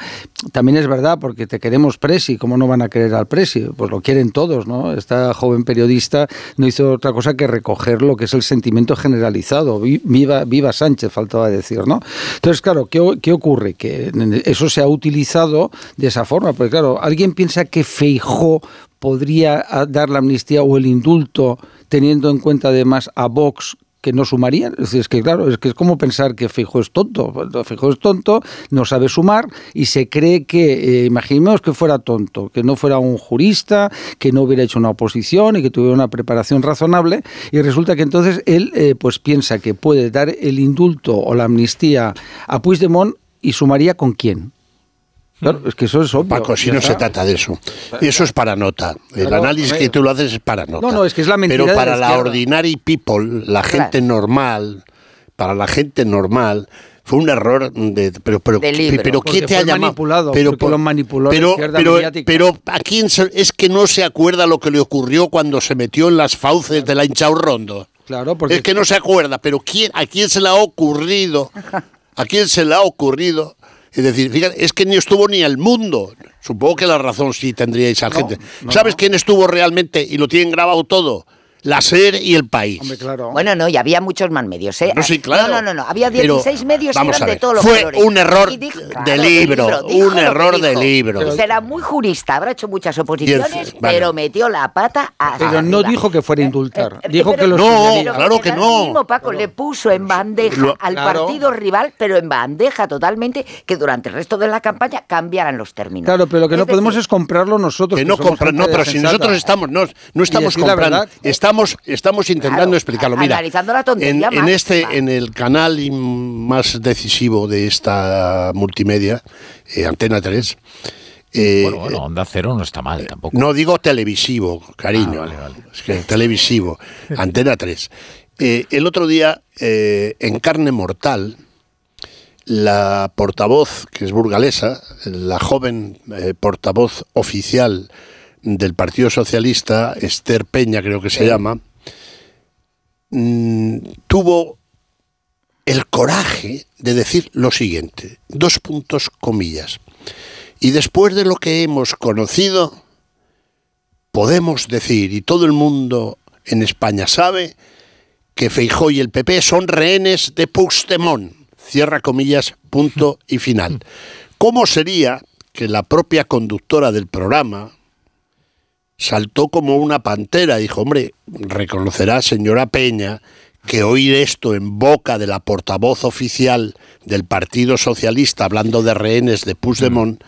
S2: También es verdad, porque te queremos Presi, ¿cómo no van a querer al Presi? Pues lo quieren todos, ¿no? Esta joven periodista no hizo otra cosa que recoger lo que es el sentimiento generalizado. Viva, viva Sánchez, faltaba decir, ¿no? Entonces, claro, ¿qué, qué ocurre? Que eso se ha utilizado de esa forma, porque claro, alguien piensa que Feijó podría dar la amnistía o el indulto teniendo en cuenta además a Vox que no sumaría. Es, es que claro, es que es como pensar que Feijó es tonto. Feijó es tonto, no sabe sumar y se cree que, eh, imaginemos que fuera tonto, que no fuera un jurista, que no hubiera hecho una oposición y que tuviera una preparación razonable y resulta que entonces él eh, pues piensa que puede dar el indulto o la amnistía a Puigdemont y sumaría con quién es que eso es obvio.
S3: Paco, si no se trata de eso. Eso es para nota. El análisis que tú lo haces es para nota.
S2: No, no, es que es la mentira
S3: Pero para la, ordinary people, la gente normal, para la gente normal, fue un error de pero pero pero quién te ha llamado
S2: pero lo manipuló
S3: pero pero, pero a quién es que no se acuerda lo que le ocurrió cuando se metió en las fauces de la hinchao rondo
S2: claro porque
S3: es que no se acuerda pero quién a quién se le ha ocurrido a quién se le ha ocurrido es decir, fíjate, es que ni estuvo ni el mundo. Supongo que la razón sí tendríais a gente. ¿Sabes quién estuvo realmente y lo tienen grabado todo? La SER y el país.
S4: Bueno, no, y había muchos más medios, ¿eh?
S3: No, sí, claro.
S4: No, no, no, había 16 medios y eran de todos los
S3: Fue un error de libro, un error de libro.
S4: Será muy jurista, habrá hecho muchas oposiciones, pero metió la pata a
S2: Pero no dijo que fuera a indultar,
S4: eh,
S2: dijo que
S3: lo No, claro que no.
S4: mismo Paco le puso en bandeja al partido rival, pero en bandeja totalmente, que durante el resto de la campaña cambiaran los términos.
S2: Claro, pero lo que no podemos es comprarlo nosotros.
S3: Que no, no pero si nosotros estamos, no, no estamos comprando, estamos estamos, intentando explicarlo. Mira, en, este, en el canal más decisivo de esta multimedia, eh, Antena 3.
S1: Eh, bueno, bueno, Onda Cero no está mal eh, tampoco.
S3: No digo televisivo, cariño. Ah, es que televisivo, Antena 3. el otro día, en Carne Mortal, la portavoz, que es burgalesa, la joven portavoz oficial del Partido Socialista, Esther Peña creo que se llama, Mm, tuvo el coraje de decir lo siguiente, dos puntos comillas. Y después de lo que hemos conocido, podemos decir, y todo el mundo en España sabe, que Feijó y el PP son rehenes de Puigdemont. Cierra comillas, punto y final. ¿Cómo sería que la propia conductora del programa, saltó como una pantera. Dijo, hombre, reconocerá, señora Peña, que oír esto en boca de la portavoz oficial del Partido Socialista hablando de rehenes de Puigdemont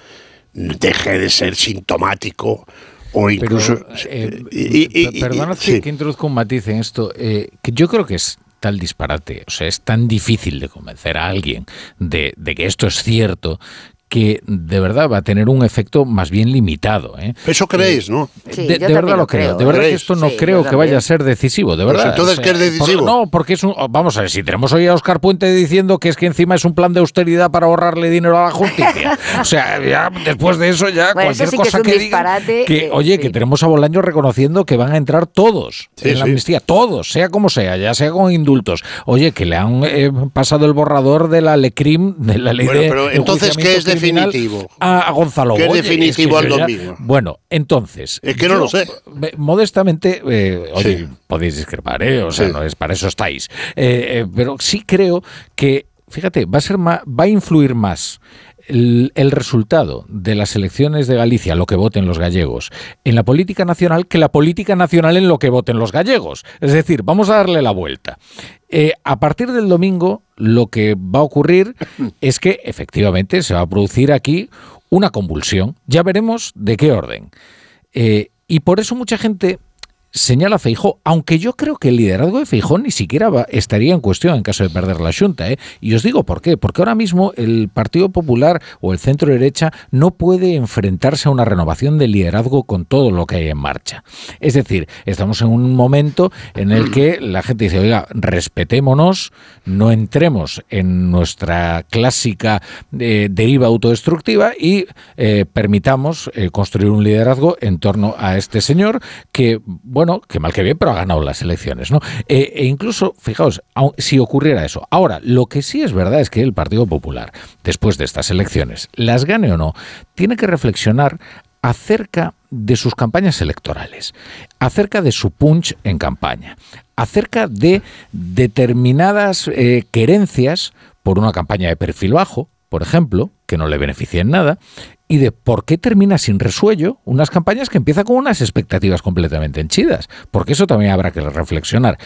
S3: deje de ser sintomático o incluso...
S1: Eh, y, perdona que introduzca un matiz en esto, eh, que yo creo que es tal disparate, o sea, es tan difícil de convencer a alguien de, de que esto es cierto, que de verdad va a tener un efecto más bien limitado. ¿eh?
S3: Eso creéis, ¿no?
S1: de, verdad lo creo. De verdad que esto no creo que vaya a ser decisivo, de pues verdad.
S3: entonces, ¿qué es decisivo?
S1: no, porque es un. Vamos a ver, si tenemos hoy a Oscar Puente diciendo que es que encima es un plan de austeridad para ahorrarle dinero a la justicia. o sea, ya después de eso, ya cualquier cosa que, diga. Que, oye, que tenemos a Bolaño reconociendo que van a entrar todos en la amnistía, todos, sea como sea, ya sea con indultos. Oye, que le han eh, pasado el borrador de la LECRIM, de la ley de.
S3: Pero entonces, ¿qué es de definitivo.
S1: A, Gonzalo
S3: ¿Qué definitivo al domingo?
S1: Bueno, entonces.
S3: Es que no lo sé.
S1: Modestamente, eh, oye, podéis discrepar, ¿eh? O sea, no es para eso estáis. Eh, eh, pero sí creo que, fíjate, va a ser va a influir más el, resultado de las elecciones de Galicia, lo que voten los gallegos, en la política nacional que la política nacional en lo que voten los gallegos. Es decir, vamos a darle la vuelta. Eh, a partir del domingo, lo que va a ocurrir es que efectivamente se va a producir aquí una convulsión. Ya veremos de qué orden. Eh, Y por eso mucha gente señala Feijó, aunque yo creo que el liderazgo de Feijó ni siquiera estaría en cuestión en caso de perder la Junta. ¿eh? Y os digo por qué. Porque ahora mismo el Partido Popular o el centro derecha no puede enfrentarse a una renovación del liderazgo con todo lo que hay en marcha. Es decir, estamos en un momento en el que la gente dice, oiga, respetémonos, no entremos en nuestra clásica eh, deriva autodestructiva y eh, permitamos construir un liderazgo en torno a este señor que, bueno, bueno, que mal que bien, pero ha ganado las elecciones, ¿no? Eh, e incluso, fijaos, si ocurriera eso. Ahora, lo que sí es verdad es que el Partido Popular, después de estas elecciones, las gane o no, tiene que reflexionar acerca de sus campañas electorales, acerca de su punch en campaña, acerca de determinadas eh, querencias por una campaña de perfil bajo, por ejemplo, que no le beneficien nada, y de por qué termina sin resuello unas campañas que empiezan con unas expectativas completamente henchidas, porque eso también habrá que reflexionar.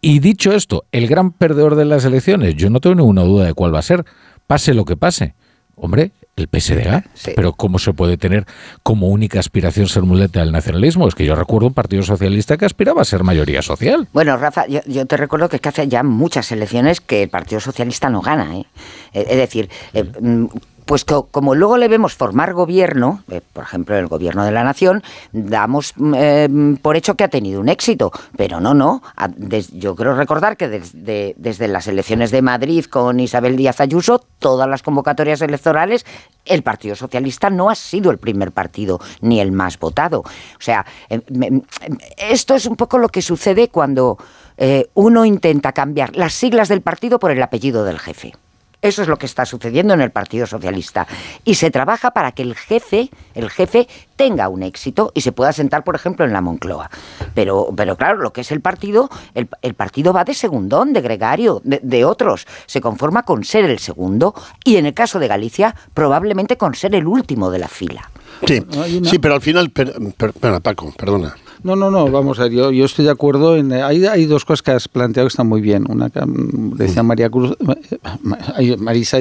S1: Y dicho esto, el gran perdedor de las elecciones, yo no tengo ninguna duda de cuál va a ser, pase lo que pase. Hombre, el PSDG. Pero ¿cómo se puede tener como única aspiración ser muleta del nacionalismo? Es que yo recuerdo un partido socialista que aspiraba a ser mayoría social.
S4: Bueno, Rafa, yo, te recuerdo que es que hace ya muchas elecciones que el Partido Socialista no gana. ¿eh? Eh, es decir, eh, mm, pues como luego le vemos formar gobierno, eh, por ejemplo el gobierno de la nación, damos eh, por hecho que ha tenido un éxito, pero no, no. yo creo recordar que desde, las elecciones de Madrid con Isabel Díaz Ayuso, todas las convocatorias electorales, el Partido Socialista no ha sido el primer partido ni el más votado. O sea, em, esto es un poco lo que sucede cuando eh, uno intenta cambiar las siglas del partido por el apellido del jefe. Eso es lo que está sucediendo en el Partido Socialista. Y se trabaja para que el jefe, el jefe tenga un éxito y se pueda sentar, por ejemplo, en la Moncloa. Pero, pero claro, lo que es el partido, el, partido va de segundón, de gregario, de, otros. Se conforma con ser el segundo y en el caso de Galicia, probablemente con ser el último de la fila.
S3: Sí, sí pero al final, Paco, perdona.
S2: No, no, no, vamos a ver, yo, yo estoy de acuerdo en... Hay, hay dos cosas que has planteado que están muy bien. Una que decía María Cruz, Marisa,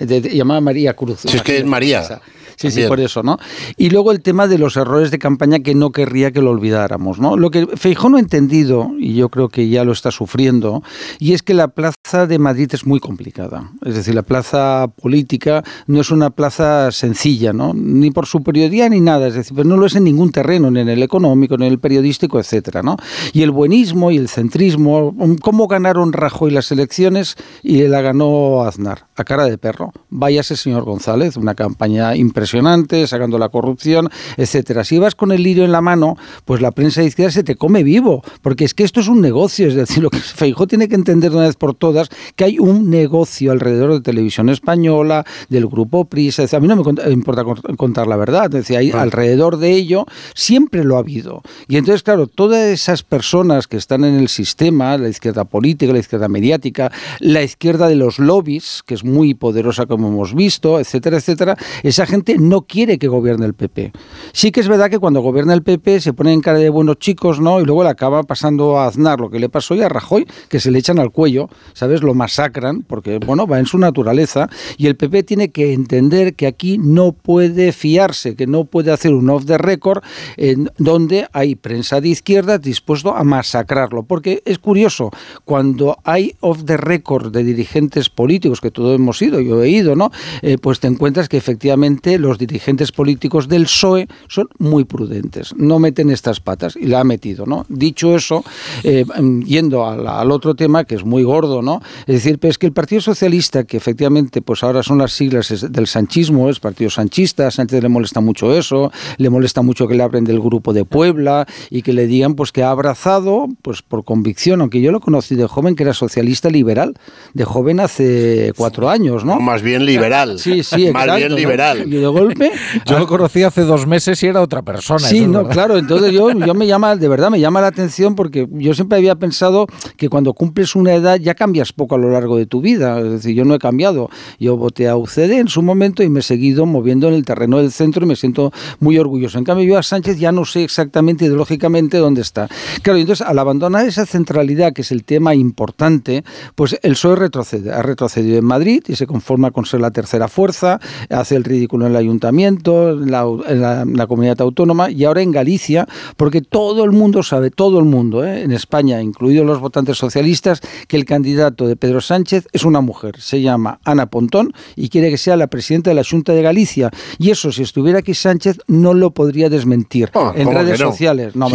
S2: llamaba María Cruz.
S3: Si es que es María.
S2: Sí, sí, por eso, ¿no? Y luego el tema de los errores de campaña que no querría que lo olvidáramos, ¿no? Lo que Feijón no ha entendido, y yo creo que ya lo está sufriendo, y es que la plaza de Madrid es muy complicada. Es decir, la plaza política no es una plaza sencilla, ¿no? Ni por su periodía ni nada, es decir, pero no lo es en ningún terreno, ni en el económico, ni en el periodístico, etcétera, ¿no? Y el buenismo y el centrismo, ¿cómo ganaron Rajoy las elecciones y la ganó Aznar? A cara de perro. Váyase, señor González, una campaña impresionante impresionante, sacando la corrupción, etcétera. Si vas con el lirio en la mano, pues la prensa de izquierda se te come vivo, porque es que esto es un negocio, es decir, lo que Feijó tiene que entender de una vez por todas que hay un negocio alrededor de televisión española, del grupo Prisa, a mí no me importa contar la verdad, es decir, hay alrededor de ello siempre lo ha habido. Y entonces, claro, todas esas personas que están en el sistema, la izquierda política, la izquierda mediática, la izquierda de los lobbies, que es muy poderosa como hemos visto, etcétera, etcétera, esa gente no quiere que gobierne el PP. Sí que es verdad que cuando gobierna el PP se pone en cara de buenos chicos, ¿no? Y luego le acaba pasando a Aznar lo que le pasó y a Rajoy, que se le echan al cuello, ¿sabes? Lo masacran, porque, bueno, va en su naturaleza. Y el PP tiene que entender que aquí no puede fiarse, que no puede hacer un off the record en donde hay prensa de izquierda dispuesto a masacrarlo. Porque es curioso, cuando hay off the record de dirigentes políticos, que todos hemos ido, yo he ido, ¿no? Eh, pues te encuentras que efectivamente los dirigentes políticos del PSOE son muy prudentes, no meten estas patas y la ha metido, ¿no? Dicho eso, eh, yendo al, otro tema que es muy gordo, ¿no? Es decir, pues que el Partido Socialista, que efectivamente pues ahora son las siglas del sanchismo, es Partido Sanchista, a Sánchez le molesta mucho eso, le molesta mucho que le abren del grupo de Puebla y que le digan pues que ha abrazado pues por convicción, aunque yo lo conocí de joven que era socialista liberal, de joven hace cuatro años, ¿no?
S3: más bien liberal.
S2: Sí, sí,
S3: Más bien liberal
S2: golpe.
S1: Yo lo conocí hace dos meses y era otra persona.
S2: Sí, no, claro. Entonces yo, yo me llama, de verdad, me llama la atención porque yo siempre había pensado que cuando cumples una edad ya cambias poco a lo largo de tu vida. Es decir, yo no he cambiado. Yo voté a UCD en su momento y me he seguido moviendo en el terreno del centro y me siento muy orgulloso. En cambio, yo a Sánchez ya no sé exactamente ideológicamente dónde está. Claro, entonces al abandonar esa centralidad, que es el tema importante, pues el PSOE retrocede. Ha retrocedido en Madrid y se conforma con ser la tercera fuerza, hace el ridículo en la ayuntamiento, en la, comunidad autónoma y ahora en Galicia, porque todo el mundo sabe, todo el mundo, ¿eh? en España, incluidos los votantes socialistas, que el candidato de Pedro Sánchez es una mujer, se llama Ana Pontón y quiere que sea la presidenta de la Junta de Galicia. Y eso, si estuviera aquí Sánchez, no lo podría desmentir
S3: ah,
S2: en redes sociales. No,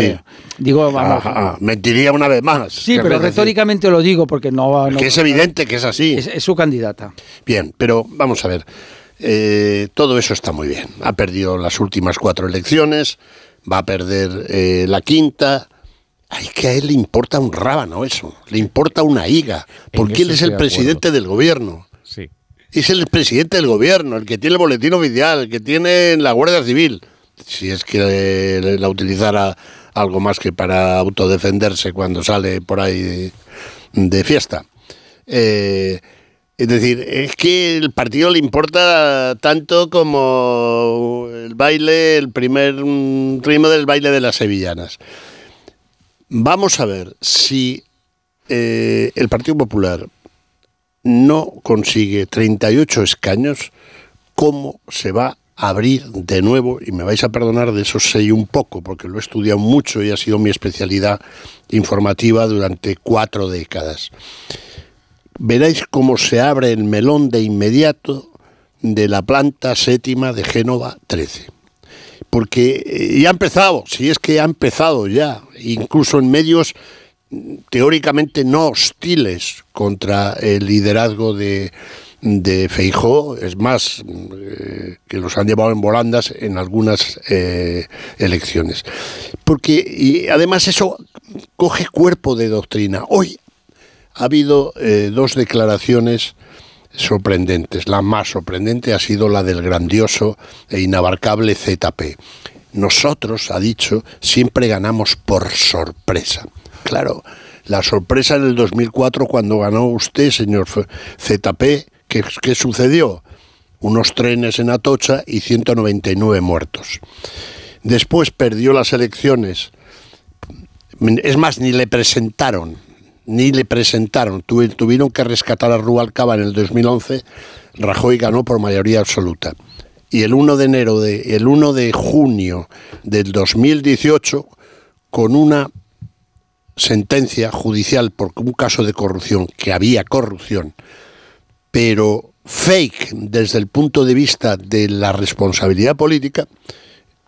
S2: digo, vamos.
S3: mentiría una vez más.
S2: Sí, pero retóricamente lo digo porque no...
S3: que es evidente que es así.
S2: es su candidata.
S3: Bien, pero vamos a ver. Eh, todo eso está muy bien. Ha perdido las últimas cuatro elecciones, va a perder eh, la quinta. Ay, que a él le importa un rábano eso, le importa una higa, porque él es el presidente del gobierno.
S1: Sí.
S3: Es el presidente del gobierno, el que tiene el boletín oficial, el que tiene la Guardia Civil. Si es que la utilizara algo más que para autodefenderse cuando sale por ahí de, fiesta. Eh, es decir, es que el partido le importa tanto como el baile, el primer ritmo del baile de las sevillanas. Vamos a ver si eh, el Partido Popular no consigue 38 escaños, ¿cómo se va a abrir de nuevo? Y me vais a perdonar de eso sé un poco, porque lo he estudiado mucho y ha sido mi especialidad informativa durante cuatro décadas veréis cómo se abre el melón de inmediato de la planta séptima de Génova 13. Porque eh, ya ha empezado, si es que ha empezado ya, incluso en medios mm, teóricamente no hostiles contra el liderazgo de, de Feijó, es más, eh, que los han llevado en volandas en algunas eh, elecciones. Porque, y además eso coge cuerpo de doctrina. Hoy ha habido eh, dos declaraciones sorprendentes. La más sorprendente ha sido la del grandioso e inabarcable ZP. Nosotros, ha dicho, siempre ganamos por sorpresa. Claro, la sorpresa en el 2004 cuando ganó usted, señor ZP, ¿qué, qué sucedió? Unos trenes en Atocha y 199 muertos. Después perdió las elecciones. Es más, ni le presentaron ni le presentaron. Tuvieron que rescatar a Rubalcaba en el 2011. Rajoy ganó por mayoría absoluta. Y el 1 de enero, de, el 1 de junio del 2018, con una sentencia judicial por un caso de corrupción, que había corrupción, pero fake desde el punto de vista de la responsabilidad política,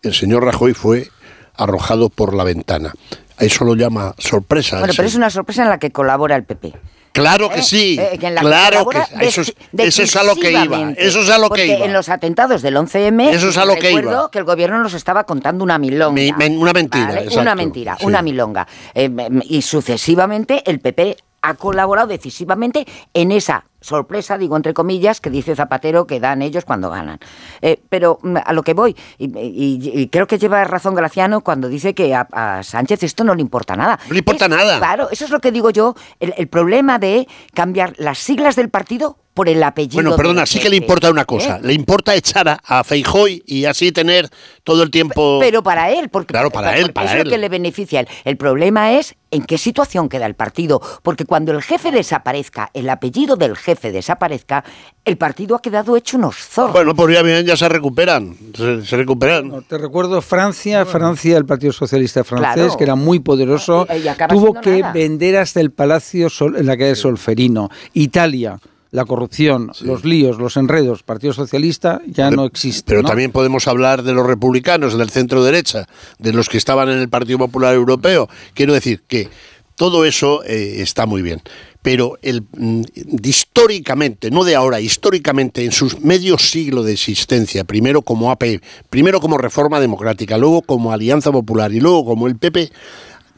S3: el señor Rajoy fue arrojado por la ventana. Eso lo llama sorpresa.
S4: Bueno, pero es una sorpresa en la que colabora el PP.
S3: Claro que sí, eh, claro que eso es, eso es, a lo que iba, eso es a lo que iba.
S4: en los atentados del 11M,
S3: eso es a lo que iba.
S4: que el gobierno nos estaba contando una milonga.
S3: una mentira,
S4: Una mentira, una milonga. Eh, y sucesivamente el PP ha colaborado decisivamente en esa sorpresa, digo entre comillas, que dice Zapatero que dan ellos cuando ganan. Eh, pero mm, a lo que voy, y, creo que lleva razón Graciano cuando dice que a, Sánchez esto no le importa nada.
S3: No le importa nada.
S4: Claro, eso es lo que digo yo, el problema de cambiar las siglas del partido por el apellido.
S3: Bueno, perdona, sí que le importa una cosa. ¿Eh? Le importa echar a, a Feijói y así tener todo el tiempo.
S4: Pero para él, porque,
S3: claro, para él, para
S4: es lo que le beneficia. El problema es en qué situación queda el partido. Porque cuando el jefe desaparezca, el apellido del jefe desaparezca, el partido ha quedado hecho unos zorros.
S3: Bueno, pues ya bien, ya se recuperan. Se, recuperan.
S2: te recuerdo Francia, Francia, el Partido Socialista francés, que era muy poderoso, tuvo que vender hasta el palacio en la calle Solferino. Italia la corrupción, los líos, los enredos, Partido Socialista ya no existe.
S3: Pero también podemos hablar de los republicanos, del centro derecha, de los que estaban en el Partido Popular Europeo. Quiero decir que todo eso eh, está muy bien. Pero el, mm, históricamente, no de ahora, históricamente, en sus medio siglo de existencia, primero como AP, primero como Reforma Democrática, luego como Alianza Popular y luego como el PP,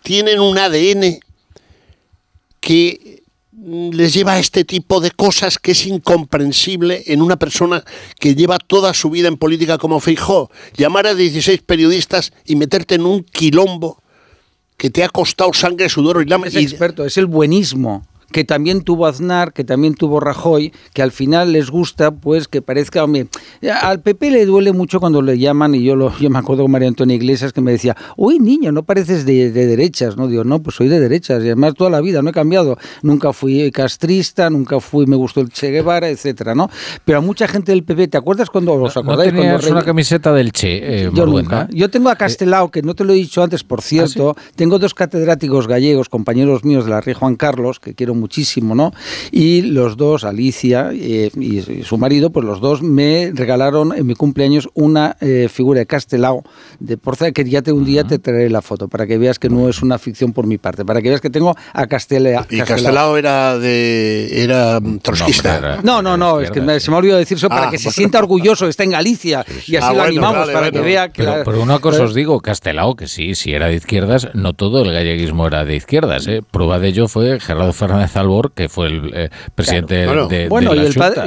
S3: tienen un ADN que les lleva a este tipo de cosas que es incomprensible en una persona que lleva toda su vida en política como Feijó. Llamar a 16 periodistas y meterte en un quilombo que te ha costado sangre, sudor y.
S2: Es experto, es el buenismo que también tuvo Aznar, que también tuvo Rajoy, que al final les gusta pues que parezca, hombre, al PP le duele mucho cuando le llaman, y yo, lo, yo me acuerdo con María Antonia Iglesias que me decía, uy niño, no pareces de, derechas, ¿no? Digo, no, pues soy de derechas, y además toda la vida, no he cambiado, nunca fui castrista, nunca fui, me gustó el Che Guevara, etcétera, ¿no? Pero a mucha gente del PP, ¿te acuerdas cuando os acordáis?
S1: No tenías una camiseta del Che,
S2: eh, yo nunca. Yo tengo a eh, Castelao, que no te lo he dicho antes, por ¿Ah, cierto, tengo dos catedráticos gallegos, compañeros míos de la Ría Juan Carlos, que quiero muchísimo, ¿no? Y los dos, Alicia eh, y, su marido, pues los dos me regalaron en mi cumpleaños una eh, figura de Castelao de Porza, que ya te, un día te traeré la foto, para que veas que no es una ficción por mi parte, para que veas que tengo a Castelao.
S3: ¿Y Castelao era de era trotskista?
S2: No, no, no, es que se me ha olvidado decir eso, para ah, que se sienta orgulloso, está en Galicia, y así ah, lo animamos, para que vea que...
S1: Pero, una cosa os digo, Castelao, que sí, si era de izquierdas, no todo el galleguismo era de izquierdas, ¿eh? Prueba de ello fue Gerardo Fernández Albor, que fue el eh, presidente de,
S2: bueno,
S1: y,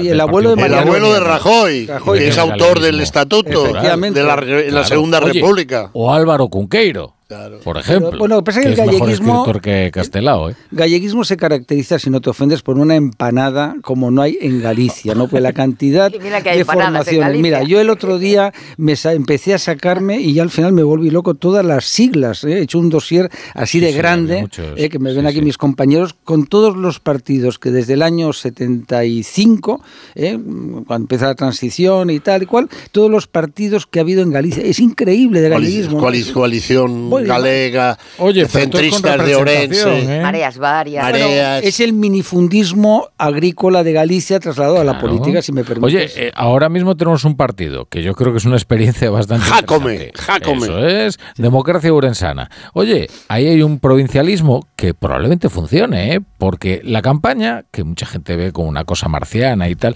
S2: el, abuelo de
S3: El abuelo de Rajoy, que es autor del estatuto de la, Segunda República.
S1: O Álvaro Cunqueiro. Por ejemplo. bueno, pasa que, el galleguismo. que Castelao, ¿eh?
S2: Galleguismo se caracteriza, si no te ofendes, por una empanada como no hay en Galicia, ¿no? Pues la cantidad de formaciones. Mira, yo el otro día me empecé a sacarme y ya al final me volví loco todas las siglas. ¿eh? He hecho un dossier así de grande, ¿eh? que me ven aquí mis compañeros, con todos los partidos que desde el año 75, ¿eh? cuando empieza la transición y tal y cual, todos los partidos que ha habido en Galicia. Es increíble de galleguismo.
S3: Coalición galega, Oye, centristas de Orense.
S4: ¿eh? Mareas varias.
S2: es el minifundismo agrícola de Galicia trasladado a la política, si me permites.
S1: Oye, eh, ahora mismo tenemos un partido que yo creo que es una experiencia bastante
S3: Jacome, Jacome.
S1: Eso es, democracia urensana. Oye, ahí hay un provincialismo que probablemente funcione, ¿eh? porque la campaña, que mucha gente ve como una cosa marciana y tal,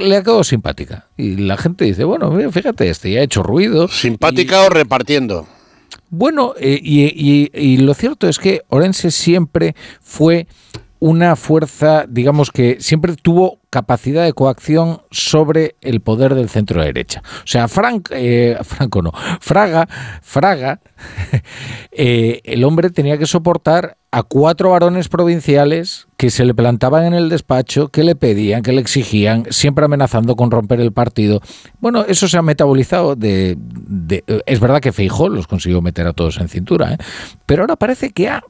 S1: le ha quedado simpática. Y la gente dice, bueno, fíjate, este ya ha hecho ruido.
S3: ¿Simpática o repartiendo?
S1: Bueno, eh, y, lo cierto es que Orense siempre fue una fuerza, digamos que siempre tuvo capacidad de coacción sobre el poder del centro derecha. O sea, Frank, eh, Franco no, Fraga, Fraga, eh, el hombre tenía que soportar a cuatro varones provinciales que se le plantaban en el despacho, que le pedían, que le exigían, siempre amenazando con romper el partido. Bueno, eso se ha metabolizado de... es verdad que Feijó los consiguió meter a todos en cintura, ¿eh? pero ahora parece que ha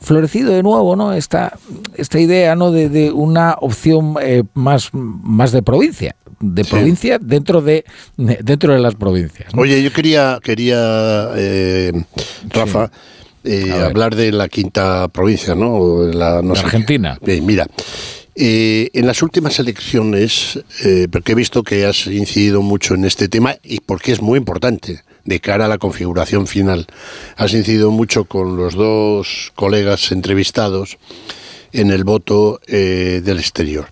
S1: florecido de nuevo ¿no? esta, esta idea ¿no? de, una opción eh, más, más de provincia de provincia dentro de dentro de las provincias.
S3: Oye, yo quería quería eh, Rafa eh, hablar de la quinta provincia, ¿no?
S1: La, Argentina.
S3: mira, eh, en las últimas elecciones, eh, porque he visto que has incidido mucho en este tema y porque es muy importante de cara a la configuración final, has incidido mucho con los dos colegas entrevistados en el voto del exterior.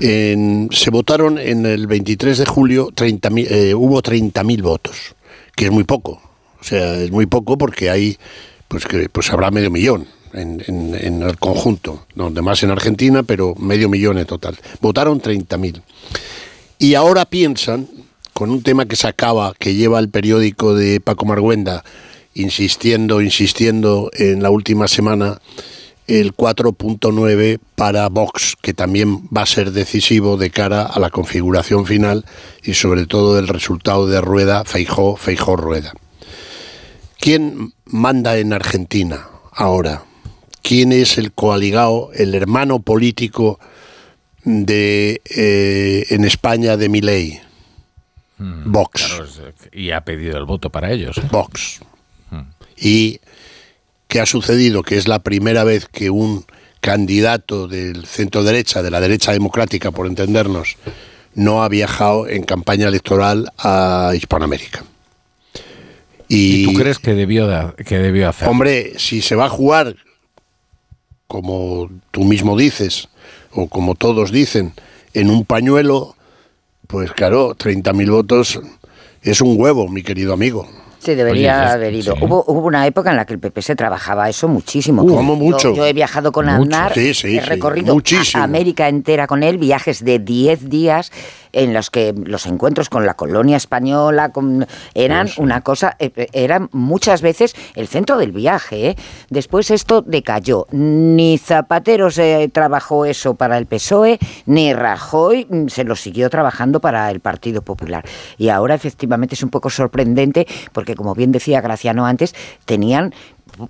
S3: se votaron en el 23 de julio, 30, hubo 30.000 votos, que es muy poco. O sea, es muy poco porque hay pues que pues habrá medio millón en, en, el conjunto, donde más en Argentina, pero medio millón en total. Votaron 30.000. Y ahora piensan, con un tema que se acaba, que lleva el periódico de Paco Marguenda, insistiendo, insistiendo en la última semana, el 4.9 para Vox, que también va a ser decisivo de cara a la configuración final y sobre todo del resultado de Rueda, Feijó, Feijó Rueda. ¿Quién manda en Argentina ahora? ¿Quién es el coaligado, el hermano político de eh, en España de Milei? Hmm, Vox.
S1: y ha pedido el voto para ellos.
S3: ¿eh? Vox. ¿Y qué ha sucedido? Que es la primera vez que un candidato del centro derecha, de la derecha democrática, por entendernos, no ha viajado en campaña electoral a Hispanoamérica.
S1: Y, tú crees que debió, que debió hacer?
S3: Hombre, si se va a jugar, como tú mismo dices, o como todos dicen, en un pañuelo, pues claro, 30.000 votos es un huevo, mi querido amigo.
S4: Sí, debería haber ido. Hubo, hubo, una época en la que el PP se trabajaba eso muchísimo.
S3: Uh, mucho.
S4: Yo, he viajado con Aznar, he recorrido América entera con él, viajes de 10 días en los que los encuentros con la colonia española eran una cosa, eh, eh, eran muchas veces el centro del viaje. ¿eh? Después esto decayó. Ni Zapatero se trabajó eso para el PSOE, ni Rajoy mm, se lo siguió trabajando para el Partido Popular. Y ahora efectivamente es un poco sorprendente porque, como bien decía Graciano antes, tenían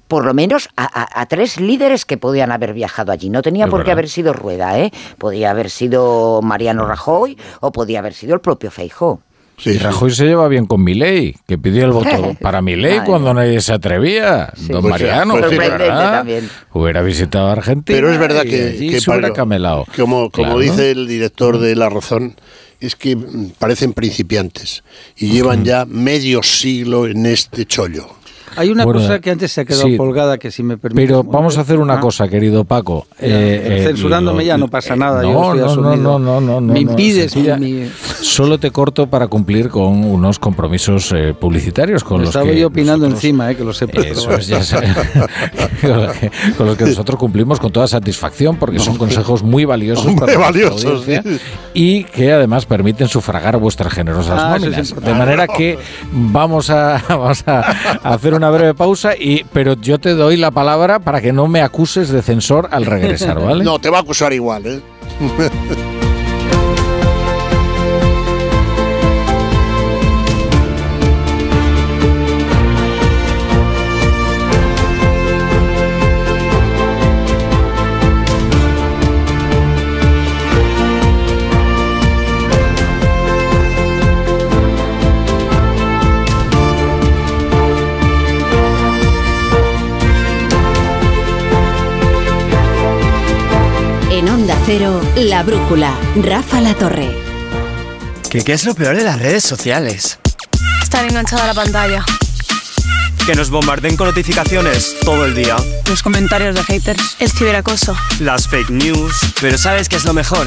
S4: por lo menos a, tres líderes que podían haber viajado allí. No tenía por qué haber sido Rueda, ¿eh? Podía haber sido Mariano Rajoy o podía haber sido el propio Feijó.
S1: Sí, Rajoy se lleva bien con Milei, que pidió el voto para Milei cuando nadie se atrevía. Don pues Mariano, pues hubiera visitado Argentina.
S3: Pero es verdad que,
S1: que camelado.
S3: Como, como dice el director de La Razón, es que parecen principiantes y llevan ya medio siglo en este chollo.
S2: Hay una cosa que antes se ha quedado colgada que si me permite.
S1: Pero vamos a hacer una ah. cosa, querido Paco.
S2: Eh, eh, censurándome ya no pasa nada.
S1: No,
S2: yo
S1: no, no, no, no,
S2: Me impides. Mi,
S1: Solo te corto para cumplir con unos compromisos eh, publicitarios con los
S2: estaba
S1: yo
S2: opinando encima, que lo sé.
S1: Eso es, ya sé, con los que nosotros cumplimos con toda satisfacción porque son consejos muy valiosos
S3: para valiosos,
S1: y que además permiten sufragar vuestras generosas ah, nóminas. de manera que vamos a, vamos a hacer una breve pausa, y, pero yo te doy la palabra para que no me acuses de censor al regresar, ¿vale?
S3: No, te va a acusar igual, ¿eh?
S18: La Brújula, Rafa La Torre.
S19: ¿Qué, ¿Qué es lo peor de las redes sociales?
S20: Estar enganchada a la pantalla.
S19: Que nos bombarden con notificaciones todo el día.
S20: Los comentarios de haters. El ciberacoso.
S19: Las fake news. Pero ¿sabes qué es lo mejor?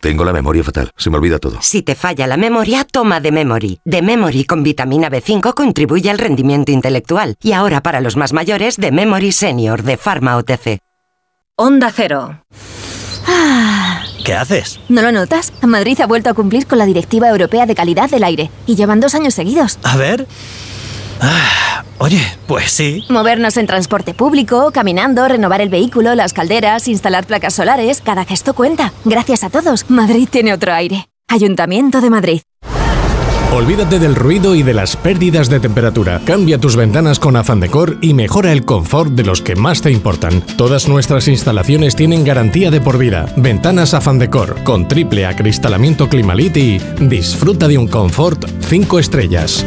S21: Tengo la memoria fatal, se me olvida todo.
S22: Si te falla la memoria, toma de Memory. De Memory con vitamina B5 contribuye al rendimiento intelectual. Y ahora para los más mayores, de Memory Senior de Pharma OTC.
S23: Onda Cero.
S19: Ah. ¿Qué haces?
S24: ¿No lo notas? Madrid ha vuelto a cumplir con la Directiva Europea de Calidad del Aire. Y llevan dos años seguidos.
S19: A ver. Ah, oye, pues sí.
S24: Movernos en transporte público, caminando, renovar el vehículo, las calderas, instalar placas solares, cada gesto cuenta. Gracias a todos, Madrid tiene otro aire. Ayuntamiento de Madrid.
S25: Olvídate del ruido y de las pérdidas de temperatura. Cambia tus ventanas con Afan Decor y mejora el confort de los que más te importan. Todas nuestras instalaciones tienen garantía de por vida. Ventanas Afan Decor con triple acristalamiento Climalit y disfruta de un confort 5 estrellas.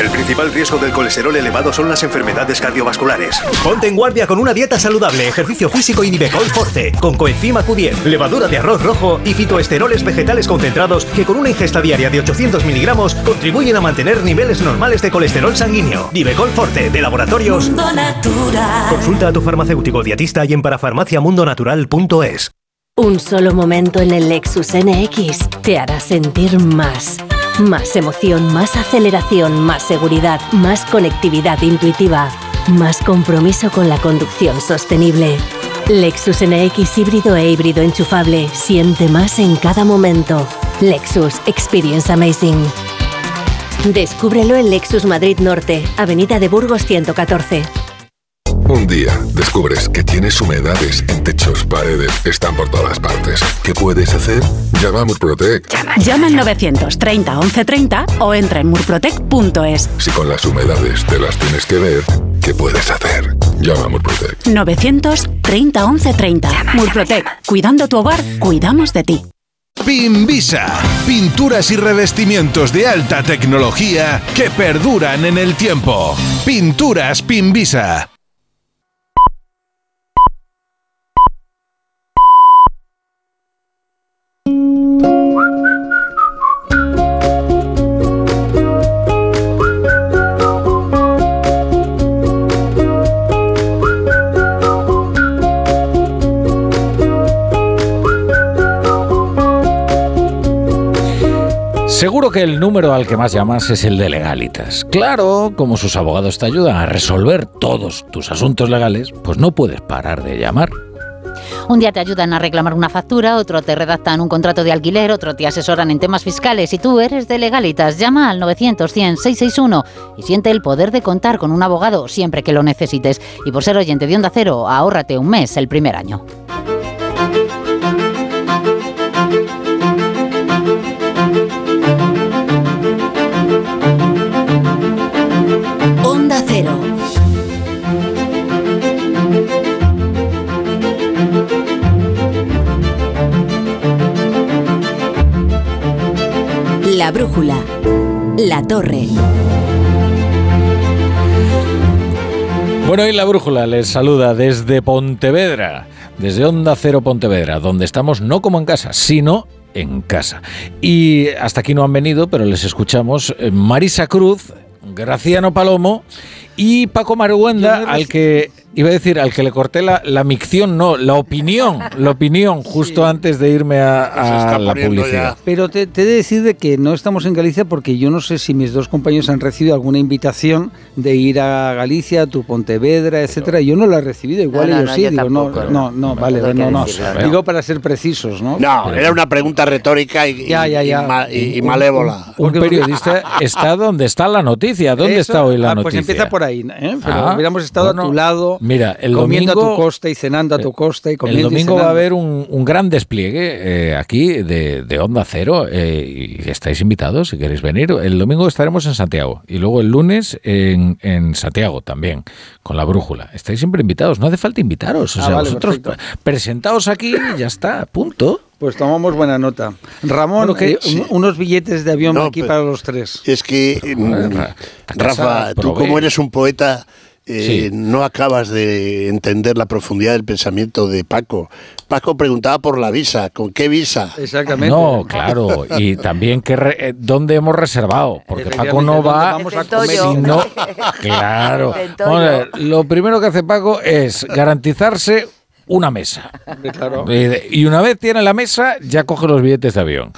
S26: El principal riesgo del colesterol elevado son las enfermedades cardiovasculares. Ponte en guardia con una dieta saludable, ejercicio físico y Nivecol Forte, con coenzima Q10, levadura de arroz rojo y fitoesteroles vegetales concentrados que con una ingesta diaria de 800 miligramos contribuyen a mantener niveles normales de colesterol sanguíneo. Nivecol Forte, de laboratorios.
S27: Mundo Natural.
S26: Consulta a tu farmacéutico dietista y en parafarmaciamundonatural.es.
S27: Un solo momento en el Lexus NX te hará sentir más. Más emoción, más aceleración, más seguridad, más conectividad intuitiva, más compromiso con la conducción sostenible. Lexus NX híbrido e híbrido enchufable. Siente más en cada momento. Lexus Experience Amazing. Descúbrelo en Lexus Madrid Norte, Avenida de Burgos 114.
S28: Un día descubres que tienes humedades en techos, paredes, están por todas partes. ¿Qué puedes hacer? Llama a Murprotec.
S29: Llama al 930 1130 o entra en murprotec.es.
S28: Si con las humedades te las tienes que ver, ¿qué puedes hacer? Llama a Murprotec.
S29: 930 1130. Murprotec. Cuidando tu hogar, cuidamos de ti.
S30: Pinvisa, pinturas y revestimientos de alta tecnología que perduran en el tiempo. Pinturas Pinvisa.
S1: Seguro que el número al que más llamas es el de legalitas. Claro, como sus abogados te ayudan a resolver todos tus asuntos legales, pues no puedes parar de llamar.
S31: Un día te ayudan a reclamar una factura, otro te redactan un contrato de alquiler, otro te asesoran en temas fiscales y tú eres de legalitas. Llama al 900 100 661 y siente el poder de contar con un abogado siempre que lo necesites. Y por ser oyente de Onda Cero, ahórrate un mes el primer año.
S18: La brújula. La torre.
S1: Bueno, y la brújula les saluda desde Pontevedra, desde Onda Cero Pontevedra, donde estamos no como en casa, sino en casa. Y hasta aquí no han venido, pero les escuchamos eh, Marisa Cruz, Graciano Palomo y Paco Maruenda, al que iba a decir, al que le corté la, la micción, no, la opinión, la opinión, justo antes de irme a, a la publicidad.
S2: Pero te, te he de decir de que no estamos en Galicia porque yo no sé si mis dos compañeros han recibido alguna invitación de ir a Galicia, a tu Pontevedra, etcétera. Yo no la he recibido, igual
S4: No, no,
S2: ellos
S4: no,
S2: sí.
S4: yo
S2: Digo, no,
S4: tampoco.
S2: no, no, vale, no, no.
S4: ¿no?
S2: Digo para ser precisos, ¿no?
S3: No, era una pregunta retórica y,
S2: Ya, ya,
S3: y-
S2: ya.
S3: y ma- y- y malévola.
S1: Un periodista está donde está la noticia. ¿Dónde
S2: Eso,
S1: está hoy la
S2: ah,
S1: noticia?
S2: Pues empieza por ahí, ¿eh? Pero
S1: Ah,
S2: hubiéramos estado
S1: bueno,
S2: a tu lado,
S1: Mira, el
S2: comiendo
S1: domingo,
S2: a tu costa y cenando a tu costa y
S1: el
S2: comiendo y
S1: domingo va a haber un, un gran despliegue eh, aquí de, de Onda Cero eh, y estáis invitados si queréis venir. El domingo estaremos en Santiago y luego el lunes en, en Santiago también con la brújula. Estáis siempre invitados, no hace falta invitaros. O
S2: Ah,
S1: sea,
S2: vale,
S1: vosotros
S2: perfecto.
S1: presentaos aquí y ya está, punto.
S2: Pues tomamos buena nota. Ramón,
S1: Bueno, que-
S2: eh, un- unos billetes de avión
S3: No,
S2: aquí
S3: pero-
S2: para los tres.
S3: Es que, mm,
S1: Ra-
S3: Rafa, tú como eres un poeta, eh,
S1: Sí.
S3: no acabas de entender la profundidad del pensamiento de Paco. Paco preguntaba por la visa. ¿Con qué visa?
S2: Exactamente.
S1: No, claro, y también que re- eh, dónde hemos reservado, porque Paco no va
S2: ¿dónde vamos a comer?
S1: si no, claro. Ver, lo primero que hace Paco es garantizarse una mesa.
S2: Claro.
S1: Eh, Y una vez tiene la mesa, ya coge los billetes de avión.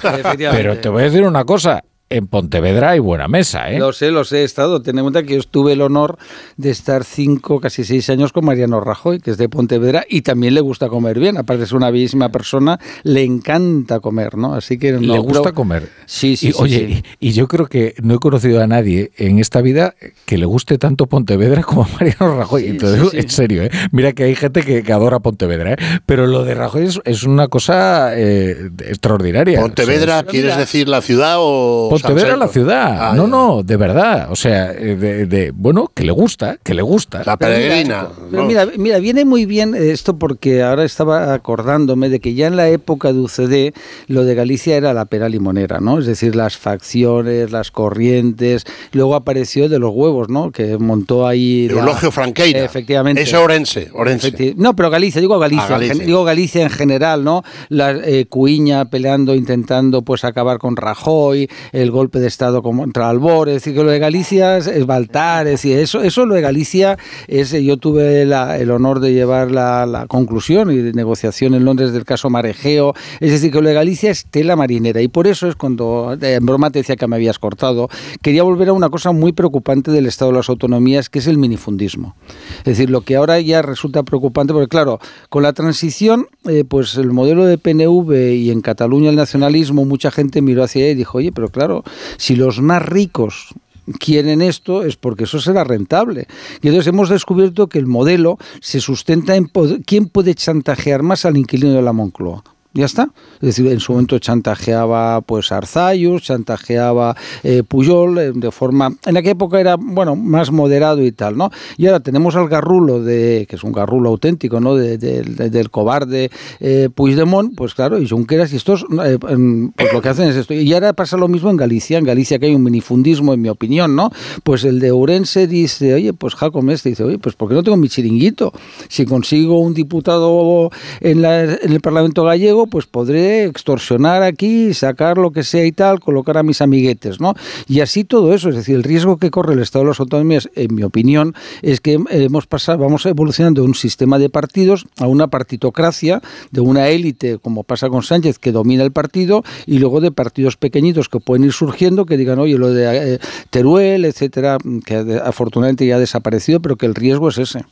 S1: Pero te voy a decir una cosa, en Pontevedra hay buena mesa, ¿eh?
S2: Lo sé, lo sé, he estado. Ten en cuenta que yo tuve el honor de estar cinco, casi seis años con Mariano Rajoy, que es de Pontevedra, y también le gusta comer bien. Aparte de ser una bellísima persona, le encanta comer, ¿no? Así que no,
S1: Le gusta
S2: pero-
S1: comer.
S2: Sí, sí,
S1: y,
S2: sí,
S1: Oye,
S2: sí.
S1: Y, y yo creo que no he conocido a nadie en esta vida que le guste tanto Pontevedra como a Mariano Rajoy.
S2: Sí, sí.
S1: en serio, ¿eh? Mira que hay gente que, que adora Pontevedra, ¿eh? Pero lo de Rajoy es, es una cosa eh, extraordinaria.
S3: ¿Pontevedra
S1: O sea, es-
S3: quieres decir la ciudad o
S1: Pontevedra Pontevedra la ciudad. Ah, no, no, de verdad. O sea, eh, de, bueno, que le gusta, que le gusta.
S3: La peregrina.
S2: mira, mira, viene muy bien esto porque ahora estaba acordándome de que ya en la época de UCD lo de Galicia era la pera limonera, ¿no? Es decir, las facciones, las corrientes. Luego apareció de los huevos, ¿no? Que montó ahí.
S3: Eulogio Franqueira.
S2: Efectivamente.
S3: Es Orense. Orense.
S2: No, pero Galicia, digo Galicia. Ah, digo Galicia en general, ¿no? La eh, Cuiña peleando, intentando pues acabar con Rajoy, el golpe de Estado contra Albor, es decir, que lo de Galicia es Baltar, es decir, eso, eso lo de Galicia es, yo tuve el honor de llevar la, conclusión y de negociación en Londres del caso Marejeo, es decir, que lo de Galicia es tela marinera y por eso es cuando, en broma te decía que me habías cortado, quería volver a una cosa muy preocupante del Estado de las Autonomías, que es el minifundismo. Es decir, lo que ahora ya resulta preocupante, porque claro, con la transición, eh, pues el modelo de PNV y en Cataluña el nacionalismo, mucha gente miró hacia ahí y dijo, oye, pero claro, si los más ricos quieren esto es porque eso será rentable. Y entonces hemos descubierto que el modelo se sustenta en quién puede chantajear más al inquilino de la Moncloa. Ya está. Es decir, en su momento chantajeaba pues Arzayus, chantajeaba eh, Puyol eh, de forma... En aquella época era, bueno, más moderado y tal, ¿no? Y ahora tenemos al garrulo, de que es un garrulo auténtico, ¿no? del cobarde eh, Puigdemont, pues claro, y Junqueras, y estos, eh, pues lo que hacen es esto. Y ahora pasa lo mismo en Galicia. En Galicia que hay un minifundismo, en mi opinión, ¿no? Pues el de Ourense dice, oye, pues Jacob Este dice, oye, pues ¿por qué no tengo mi chiringuito? Si consigo un diputado en, en el Parlamento gallego, pues podré extorsionar aquí, sacar lo que sea y tal, colocar a mis amiguetes, ¿no? Y así todo eso, es decir, el riesgo que corre el Estado de las Autonomías, en mi opinión, es que hemos pasado, vamos evolucionando de un sistema de partidos a una partitocracia, de una élite, como pasa con Sánchez, que domina el partido, y luego de partidos pequeñitos que pueden ir surgiendo, que digan, oye, lo de eh, Teruel, etcétera, que afortunadamente ya ha desaparecido, pero que el riesgo es ese.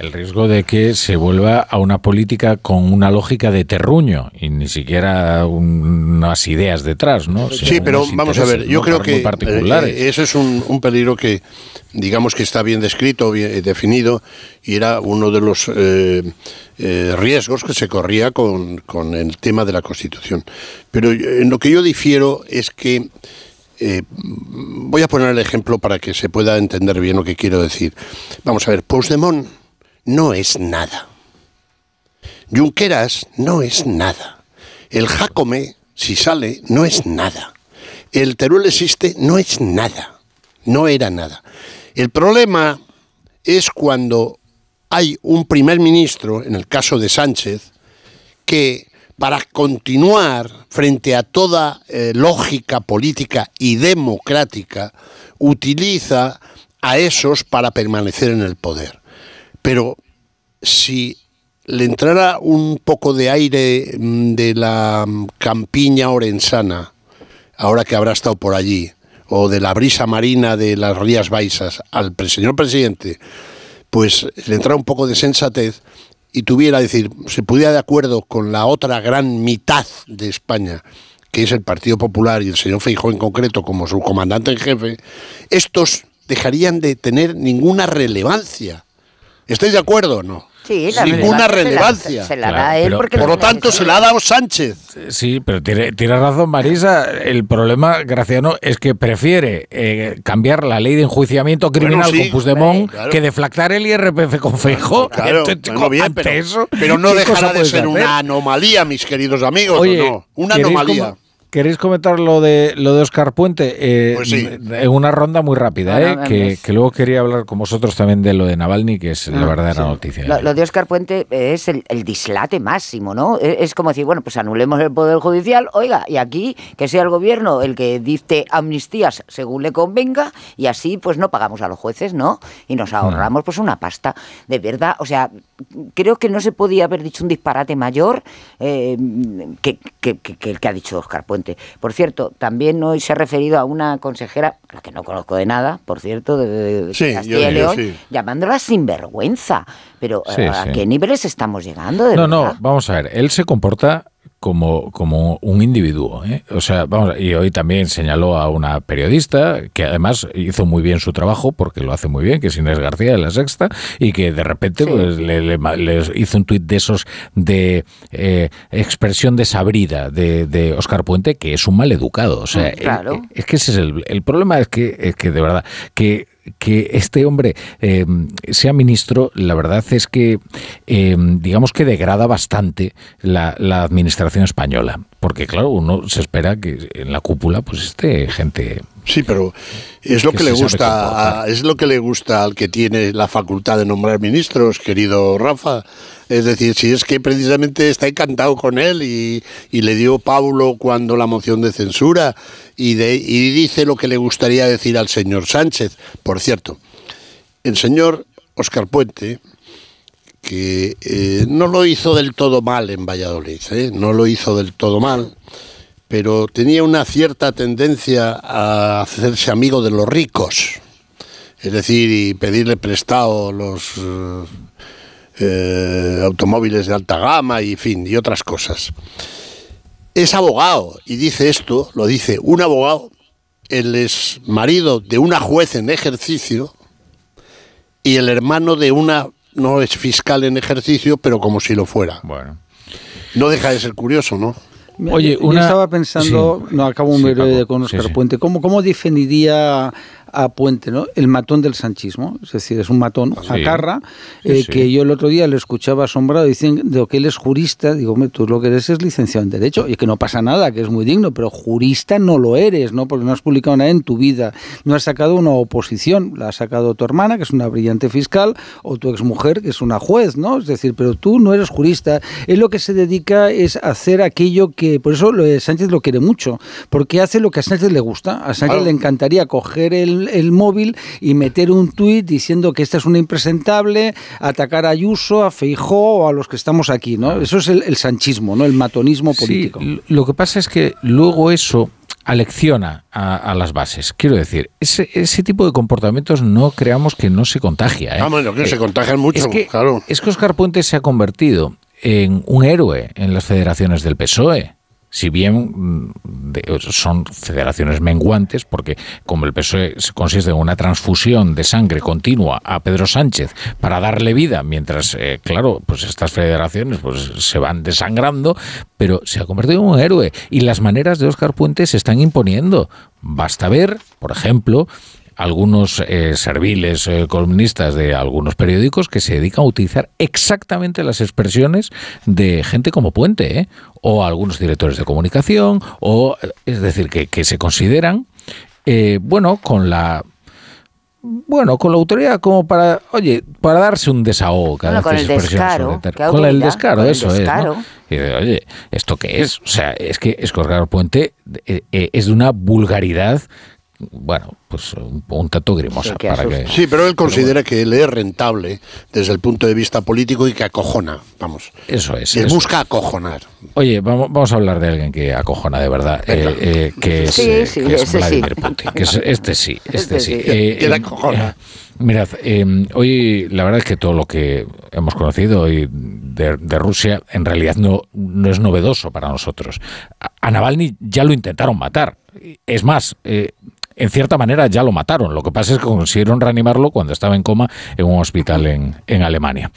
S1: El riesgo de que se vuelva a una política con una lógica de terruño y ni siquiera unas ideas detrás, ¿no?
S3: sí, pero vamos a ver, yo creo que eh, eh, eso es un, peligro que, digamos que está bien descrito, bien eh, definido, y era uno de los riesgos que se corría con, con, el tema de la Constitución. Pero en lo que yo difiero es que voy a poner el ejemplo para que se pueda entender bien lo que quiero decir. Vamos a ver, Puigdemont no es nada. Junqueras no es nada. El Jacome, si sale, no es nada. El Teruel existe, no es nada. No era nada. El problema es cuando hay un primer ministro, en el caso de Sánchez, que para continuar frente a toda eh, lógica política y democrática, utiliza a esos para permanecer en el poder. Pero si le entrara un poco de aire mm, de la mm, campiña orensana, ahora que habrá estado por allí, o de la brisa marina de las Rías Baixas al señor presidente, pues le entrara un poco de sensatez y tuviera, decir, se pudiera de acuerdo con la otra gran mitad de España, que es el Partido Popular y el señor Feijóo en concreto como su comandante en jefe, estos dejarían de tener ninguna relevancia ¿Estáis de acuerdo o no?
S4: Sí,
S3: Ninguna relevancia.
S4: Se la, da él porque
S3: Por lo tanto, se la ha dado Sánchez.
S1: Sí, pero tiene, razón Marisa. El problema, Graciano, es que prefiere eh, cambiar la ley de enjuiciamiento criminal con Puigdemont que deflactar el IRPF con Feijóo.
S3: Claro, bien, pero, no dejará de ser una anomalía, mis queridos amigos, no? Una anomalía.
S1: ¿Queréis comentar lo de lo de Oscar Puente? Eh, pues En una ronda muy rápida, eh, que, luego quería hablar con vosotros también de lo de Navalny, que es la ah, verdadera noticia.
S4: Lo, de Oscar Puente es el, dislate máximo, ¿no? E, es, como decir, bueno, pues anulemos el Poder Judicial, oiga, y aquí que sea el gobierno el que dicte amnistías según le convenga, y así pues no pagamos a los jueces, ¿no? Y nos ahorramos pues una pasta. De verdad, o sea, creo que no se podía haber dicho un disparate mayor eh, que, el que ha dicho Oscar Puente. Por cierto, también hoy se ha referido a una consejera, a la que no conozco de nada, por cierto, de, Castilla y León, llamándola sinvergüenza. Pero ¿a qué niveles estamos llegando?
S1: no, no, vamos a ver, él se comporta como, como un individuo. ¿eh? O sea, vamos, y hoy también señaló a una periodista que además hizo muy bien su trabajo, porque lo hace muy bien, que es Inés García de la Sexta, y que de repente pues, le, hizo un tuit de esos de eh, expresión desabrida de, de, Oscar Puente, que es un mal educado. O sea, mm, es, que ese es el, el problema, es que, es que de verdad, que que este hombre eh, sea ministro, la verdad es que eh, digamos que degrada bastante la, administración española, porque claro, uno se espera que en la cúpula pues esté gente
S3: Sí, pero es lo que, le gusta, es lo que le gusta al que tiene la facultad de nombrar ministros, querido Rafa. Es decir, si es que precisamente está encantado con él y, le dio Paulo cuando la moción de censura y, y dice lo que le gustaría decir al señor Sánchez. Por cierto, el señor Oscar Puente, que eh, no lo hizo del todo mal en Valladolid, ¿eh? no lo hizo del todo mal pero tenía una cierta tendencia a hacerse amigo de los ricos, es decir, y pedirle prestado los eh, eh, automóviles de alta gama y fin, y otras cosas. Es abogado y dice esto, lo dice un abogado, él es marido de una juez en ejercicio y el hermano de una, no es fiscal en ejercicio, pero como si lo fuera.
S1: Bueno.
S3: No deja de ser curioso, ¿no?
S2: Oye, una... Yo estaba pensando, no acabo un breve con Oscar Puente, ¿cómo, ¿cómo definiría a Puente, ¿no? El matón del sanchismo, es decir, es un matón, a Carra, eh, que yo el otro día le escuchaba asombrado diciendo que él es jurista, digo, tú lo que eres es licenciado en Derecho, y que no pasa nada, que es muy digno, pero jurista no lo eres, ¿no? Porque no has publicado nada en tu vida, no has sacado una oposición, la ha sacado tu hermana, que es una brillante fiscal, o tu exmujer, que es una juez, ¿no? Es decir, pero tú no eres jurista, él lo que se dedica es hacer aquello que, por eso Sánchez lo quiere mucho, porque hace lo que a Sánchez le gusta, a Sánchez le encantaría coger el el, móvil y meter un tuit diciendo que esta es una impresentable, atacar a Ayuso, a Feijó o a los que estamos aquí, ¿no? Eso es el, sanchismo, ¿no? El matonismo político.
S1: lo que pasa es que luego eso alecciona a, las bases. Quiero decir, ese, ese, tipo de comportamientos no creamos que no se contagia. ¿eh?
S3: Ah, bueno, que se contagian mucho,
S1: es que,
S3: claro.
S1: Es que Oscar Puente se ha convertido en un héroe en las federaciones del PSOE si bien mm, son federaciones menguantes, porque como el PSOE consiste en una transfusión de sangre continua a Pedro Sánchez para darle vida, mientras, eh, claro, pues estas federaciones pues, se van desangrando, pero se ha convertido en un héroe y las maneras de Óscar Puente se están imponiendo. Basta ver, por ejemplo, algunos eh, serviles eh, columnistas de algunos periódicos que se dedican a utilizar exactamente las expresiones de gente como Puente, ¿eh? o algunos directores de comunicación, o es decir, que, que se consideran, bueno, con la bueno, con la autoridad como para, oye, para darse un desahogo
S4: cada con, el descaro,
S1: con el descaro, eso es. Y oye, ¿esto qué es? O sea, es que Escorgar Puente es de una vulgaridad bueno, pues un, tanto grimosa. Para que,
S3: sí, pero él considera que él es rentable desde el punto de vista político y que acojona, vamos.
S1: Eso es.
S3: Que busca acojonar.
S1: Oye, vamos, vamos, a hablar de alguien que acojona de verdad, eh, eh, que es, eh, Vladimir Putin. Que es, este sí, este, este sí.
S3: Eh, acojona.
S1: Mirad, hoy la verdad es que todo lo que hemos conocido hoy de, de, Rusia en realidad no, no es novedoso para nosotros. A Navalny ya lo intentaron matar. Es más, eh, en cierta manera ya lo mataron. Lo que pasa es que consiguieron reanimarlo cuando estaba en coma en un hospital en, Alemania.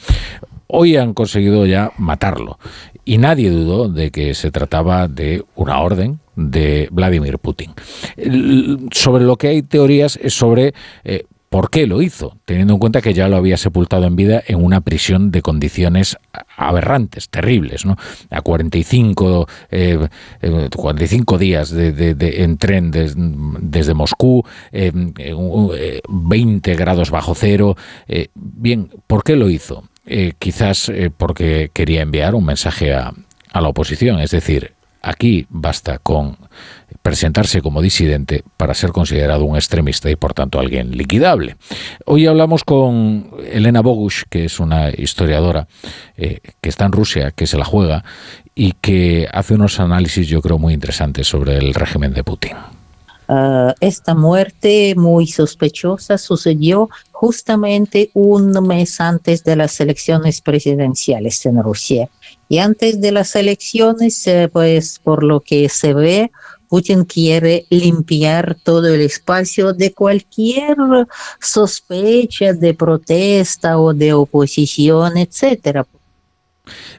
S1: Hoy han conseguido ya matarlo. Y nadie dudó de que se trataba de una orden de Vladimir Putin. Sobre lo que hay teorías es sobre eh, ¿Por qué lo hizo? Teniendo en cuenta que ya lo había sepultado en vida en una prisión de condiciones aberrantes, terribles, ¿no? A 45, 45 eh, días de, en tren desde Moscú, 20 eh, grados bajo cero. Eh, bien, ¿por qué lo hizo? quizás porque quería enviar un mensaje a, a la oposición, es decir, aquí basta con presentarse como disidente para ser considerado un extremista y por tanto alguien liquidable. Hoy hablamos con Elena Bogush, que es una historiadora eh, que está en Rusia, que se la juega y que hace unos análisis yo creo muy interesantes sobre el régimen de Putin.
S32: Ah, esta muerte muy sospechosa sucedió justamente un mes antes de las elecciones presidenciales en Rusia Y antes de las elecciones, eh, pues por lo que se ve, Putin quiere limpiar todo el espacio de cualquier sospecha de protesta o de oposición, etcétera.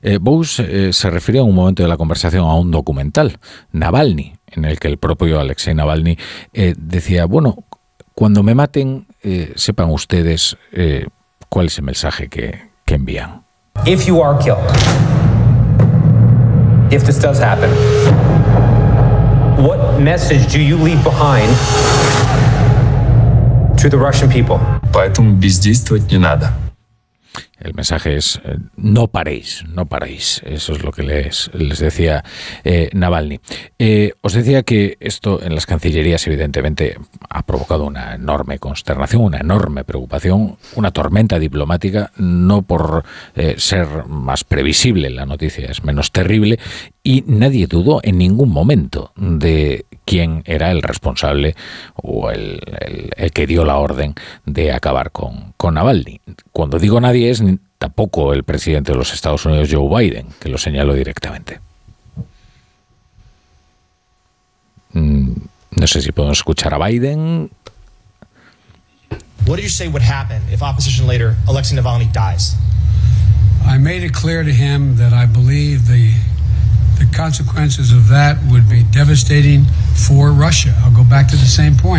S1: Eh, eh, se refería en un momento de la conversación a un documental, Navalny, en el que el propio Alexei Navalny eh, decía, bueno, cuando me maten, eh, sepan ustedes cuál es el mensaje que, que envían. If you are killed, if this does happen, what message do you leave behind to the Russian people? Поэтому бездействовать не надо. El mensaje es eh, no paréis, no paréis. Eso es lo que les, les decía eh, Navalny. Eh, os decía que esto en las cancillerías evidentemente ha provocado una enorme consternación, una enorme preocupación, una tormenta diplomática, no por ser más previsible la noticia, es menos terrible, y nadie dudó en ningún momento de quién era el responsable o el, que dio la orden de acabar con, con Navalny. Cuando digo nadie es tampoco el presidente de los Estados Unidos, Joe Biden, que lo señaló directamente. Mm, no sé si podemos escuchar a Biden. What do you say would happen if opposition leader Alexei Navalny dies? I made it clear to him that I believe the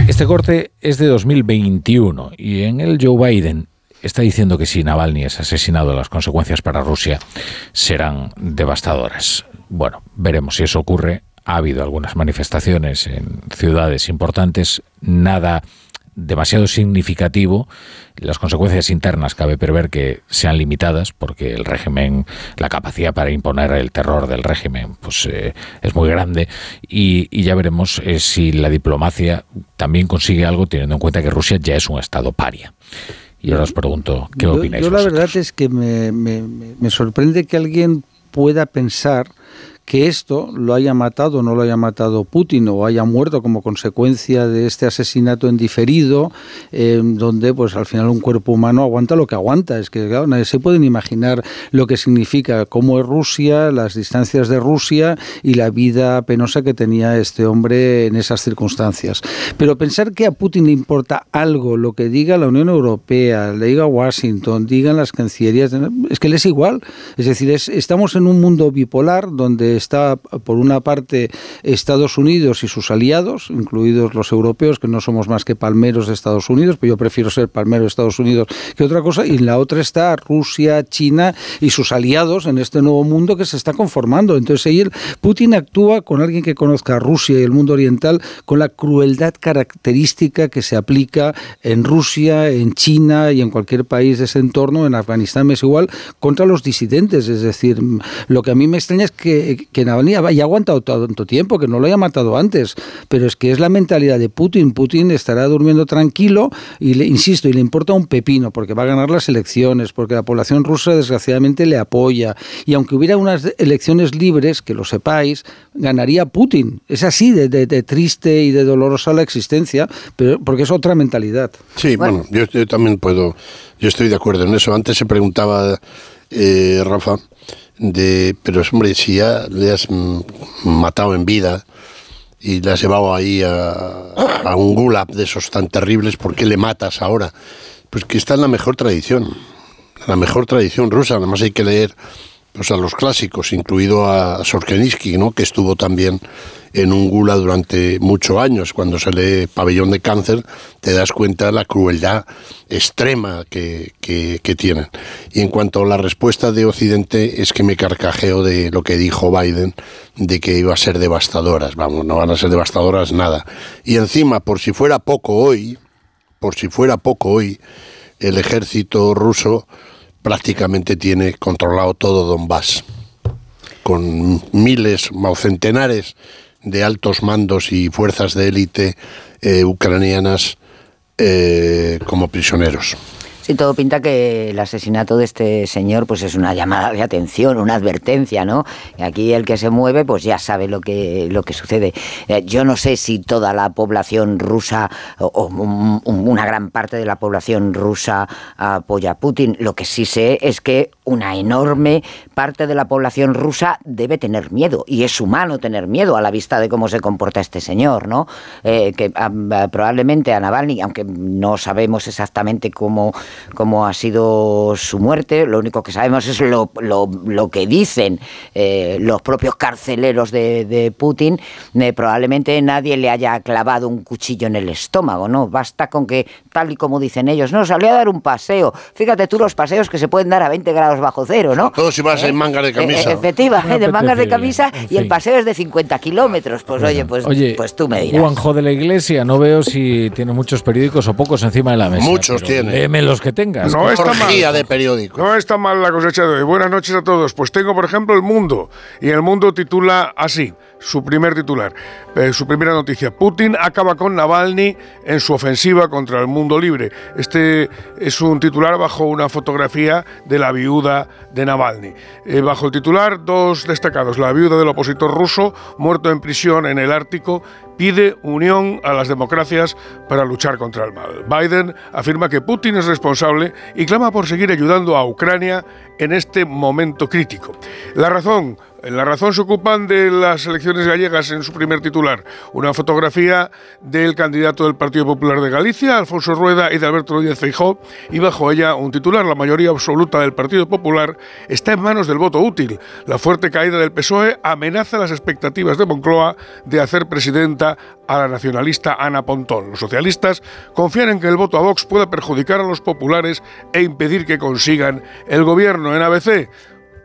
S1: Este corte es de 2021 y en el Joe Biden está diciendo que si Navalny es asesinado, las consecuencias para Rusia serán devastadoras. Bueno, veremos si eso ocurre. Ha habido algunas manifestaciones en ciudades importantes, nada demasiado significativo. Las consecuencias internas cabe prever que sean limitadas porque el régimen, la capacidad para imponer el terror del régimen, pues eh, es muy grande y, ya veremos eh, si la diplomacia también consigue algo teniendo en cuenta que Rusia ya es un estado paria. Y ahora os pregunto, ¿qué opináis?
S2: Yo la verdad es que me, me sorprende que alguien pueda pensar que esto lo haya matado o no lo haya matado Putin o haya muerto como consecuencia de este asesinato en diferido, eh, donde pues al final un cuerpo humano aguanta lo que aguanta. Es que claro, nadie se pueden imaginar lo que significa, cómo es Rusia, las distancias de Rusia y la vida penosa que tenía este hombre en esas circunstancias. Pero pensar que a Putin le importa algo lo que diga la Unión Europea, le diga Washington, digan las cancillerías, es que le es igual. Es decir, estamos en un mundo bipolar donde está por una parte Estados Unidos y sus aliados, incluidos los europeos, que no somos más que palmeros de Estados Unidos, pero yo prefiero ser palmero de Estados Unidos que otra cosa, y en la otra está Rusia, China y sus aliados en este nuevo mundo que se está conformando. Entonces ahí Putin actúa con alguien que conozca a Rusia y el mundo oriental con la crueldad característica que se aplica en Rusia, en China y en cualquier país de ese entorno, en Afganistán es igual, contra los disidentes. Es decir, lo que a mí me extraña es que, que Navalny ha aguantado tanto tiempo, que no lo haya matado antes, pero es que es la mentalidad de Putin. Putin estará durmiendo tranquilo y le insisto, y le importa un pepino porque va a ganar las elecciones, porque la población rusa desgraciadamente le apoya y aunque hubiera unas elecciones libres, que lo sepáis, ganaría Putin. Es así de, triste y de dolorosa la existencia, pero porque es otra mentalidad.
S3: Sí, bueno, yo, también puedo, yo estoy de acuerdo en eso. Antes se preguntaba eh, Rafa de, pero hombre, si ya le has matado en vida y le has llevado ahí a, un gulag de esos tan terribles, ¿por qué le matas ahora? Pues que está en la mejor tradición, la mejor tradición rusa, además hay que leer pues, a los clásicos, incluido a Sorkeninsky, ¿no? que estuvo también en un gula durante muchos años. Cuando se lee Pabellón de Cáncer, te das cuenta de la crueldad extrema que, que, tienen. Y en cuanto a la respuesta de Occidente, es que me carcajeo de lo que dijo Biden, de que iba a ser devastadoras. Vamos, no van a ser devastadoras nada. Y encima, por si fuera poco hoy, por si fuera poco hoy, el ejército ruso prácticamente tiene controlado todo Donbass, con miles o centenares de altos mandos y fuerzas de élite eh, ucranianas eh, como prisioneros.
S4: Sí, todo pinta que el asesinato de este señor pues es una llamada de atención, una advertencia, ¿no? Y aquí el que se mueve pues ya sabe lo que, lo que sucede. Eh, yo no sé si toda la población rusa o, una gran parte de la población rusa apoya a Putin. Lo que sí sé es que una enorme parte de la población rusa debe tener miedo y es humano tener miedo a la vista de cómo se comporta este señor, ¿no? Eh, que ah, probablemente a Navalny, aunque no sabemos exactamente cómo cómo ha sido su muerte. Lo único que sabemos es lo, lo, que dicen eh, los propios carceleros de, Putin. Eh, probablemente nadie le haya clavado un cuchillo en el estómago, ¿no? Basta con que, tal y como dicen ellos, no, salió a dar un paseo. Fíjate tú los paseos que se pueden dar a 20 grados bajo cero, ¿no?
S3: Todos si vas en ¿Eh? mangas de camisa.
S4: efectivamente, de mangas de camisa y el paseo es de 50 kilómetros. Pues oye, pues, pues tú me dirás.
S1: Juanjo de la Iglesia, no veo si tiene muchos periódicos o pocos encima de la mesa.
S3: Muchos tiene.
S1: Léeme los que tengas.
S33: No está mal.
S3: de periódico.
S33: No está mal la cosecha de hoy. Buenas noches a todos. Pues tengo, por ejemplo, El Mundo. Y El Mundo titula así, su primer titular, eh, su primera noticia. Putin acaba con Navalny en su ofensiva contra el mundo libre. Este es un titular bajo una fotografía de la viuda de Navalny. Eh, bajo el titular, dos destacados. La viuda del opositor ruso, muerto en prisión en el Ártico, pide unión a las democracias para luchar contra el mal. Biden afirma que Putin es responsable y clama por seguir ayudando a Ucrania en este momento crítico. La razón, en La Razón se ocupan de las elecciones gallegas en su primer titular. Una fotografía del candidato del Partido Popular de Galicia, Alfonso Rueda, y de Alberto Díaz Feijó, y bajo ella un titular. La mayoría absoluta del Partido Popular está en manos del voto útil. La fuerte caída del PSOE amenaza las expectativas de Moncloa de hacer presidenta a la nacionalista Ana Pontón. Los socialistas confían en que el voto a Vox pueda perjudicar a los populares e impedir que consigan el gobierno. En ABC,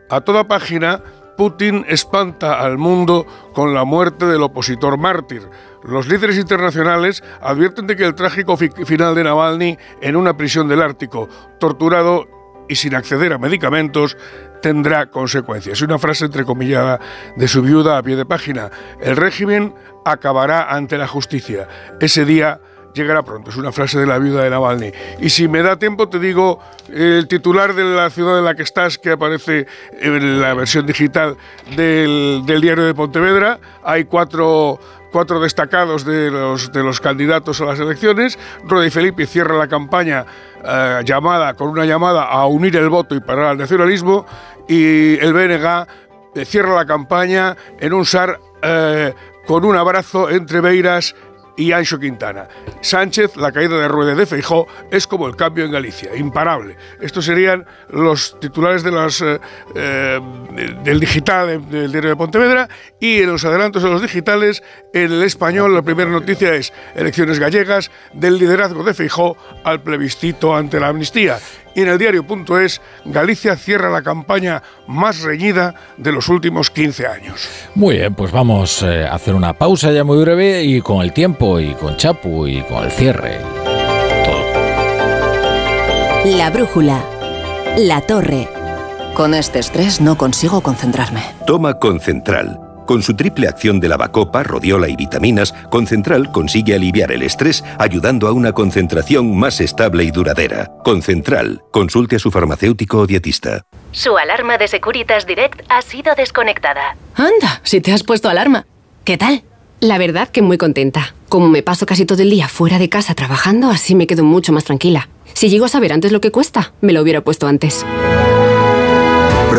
S33: a toda página, Putin espanta al mundo con la muerte del opositor mártir. Los líderes internacionales advierten de que el trágico final de Navalny en una prisión del Ártico, torturado y sin acceder a medicamentos, tendrá consecuencias. Una frase entrecomillada de su viuda a pie de página. El régimen acabará ante la justicia. Ese día llegará pronto. Es una frase de la viuda de Navalny. Y si me da tiempo, te digo el titular de la ciudad en la que estás, que aparece en la versión digital del, diario de Pontevedra. Hay cuatro cuatro destacados de los, de los candidatos a las elecciones. Rodi Felipe cierra la campaña eh, llamada, con una llamada a unir el voto y parar al nacionalismo. Y el BNG cierra la campaña en un SAR eh, con un abrazo entre Beiras y Ancho Quintana. Sánchez, la caída de Rueda de Feijó, es como el cambio en Galicia, imparable. Estos serían los titulares de las, eh, eh, del digital del diario de Pontevedra y en los adelantos de los digitales, en el español, la primera noticia es elecciones gallegas del liderazgo de Feijó al plebiscito ante la amnistía y en el diario.es, Galicia cierra la campaña más reñida de los últimos 15 años.
S1: Muy bien, pues vamos eh, a hacer una pausa ya muy breve y con el tiempo y con Chapu y con el cierre.
S18: La brújula. La torre. Con este estrés no consigo concentrarme.
S34: Toma Concentral con su triple acción de lavacopa, rodiola y vitaminas, Concentral consigue aliviar el estrés ayudando a una concentración más estable y duradera. Concentral, consulte a su farmacéutico o dietista.
S23: Su alarma de Securitas Direct ha sido desconectada.
S35: Anda, si te has puesto alarma. ¿Qué tal? La verdad que muy contenta. Como me paso casi todo el día fuera de casa trabajando, así me quedo mucho más tranquila. Si llego a saber antes lo que cuesta, me lo hubiera puesto antes.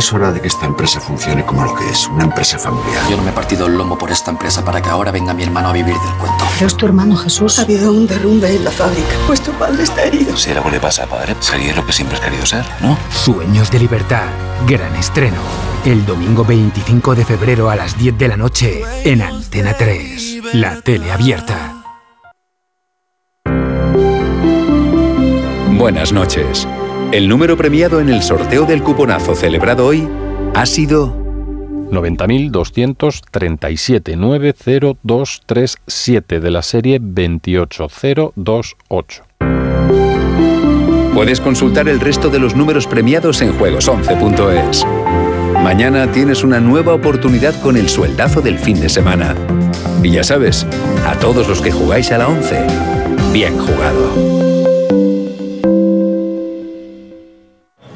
S36: Es hora de que esta empresa funcione como lo que es, una empresa familiar.
S37: Yo no me he partido el lomo por esta empresa para que ahora venga mi hermano a vivir del cuento.
S38: Pero es tu hermano Jesús.
S39: Ha habido un derrumbe en la fábrica. Pues tu padre está herido.
S36: Si algo le pasa a padre, sería lo que siempre has querido ser, ¿no?
S40: Sueños de libertad. Gran estreno el domingo 25 de febrero a las 10 de la noche en Antena 3, la tele abierta.
S34: Buenas noches. El número premiado en el sorteo del cuponazo celebrado hoy ha sido
S41: 90.237-90237 de la serie 28028.
S34: Puedes consultar el resto de los números premiados en juegos11.es.
S42: Mañana tienes una nueva oportunidad con el sueldazo del fin de semana. Y ya sabes, a todos los que jugáis a la 11, bien jugado.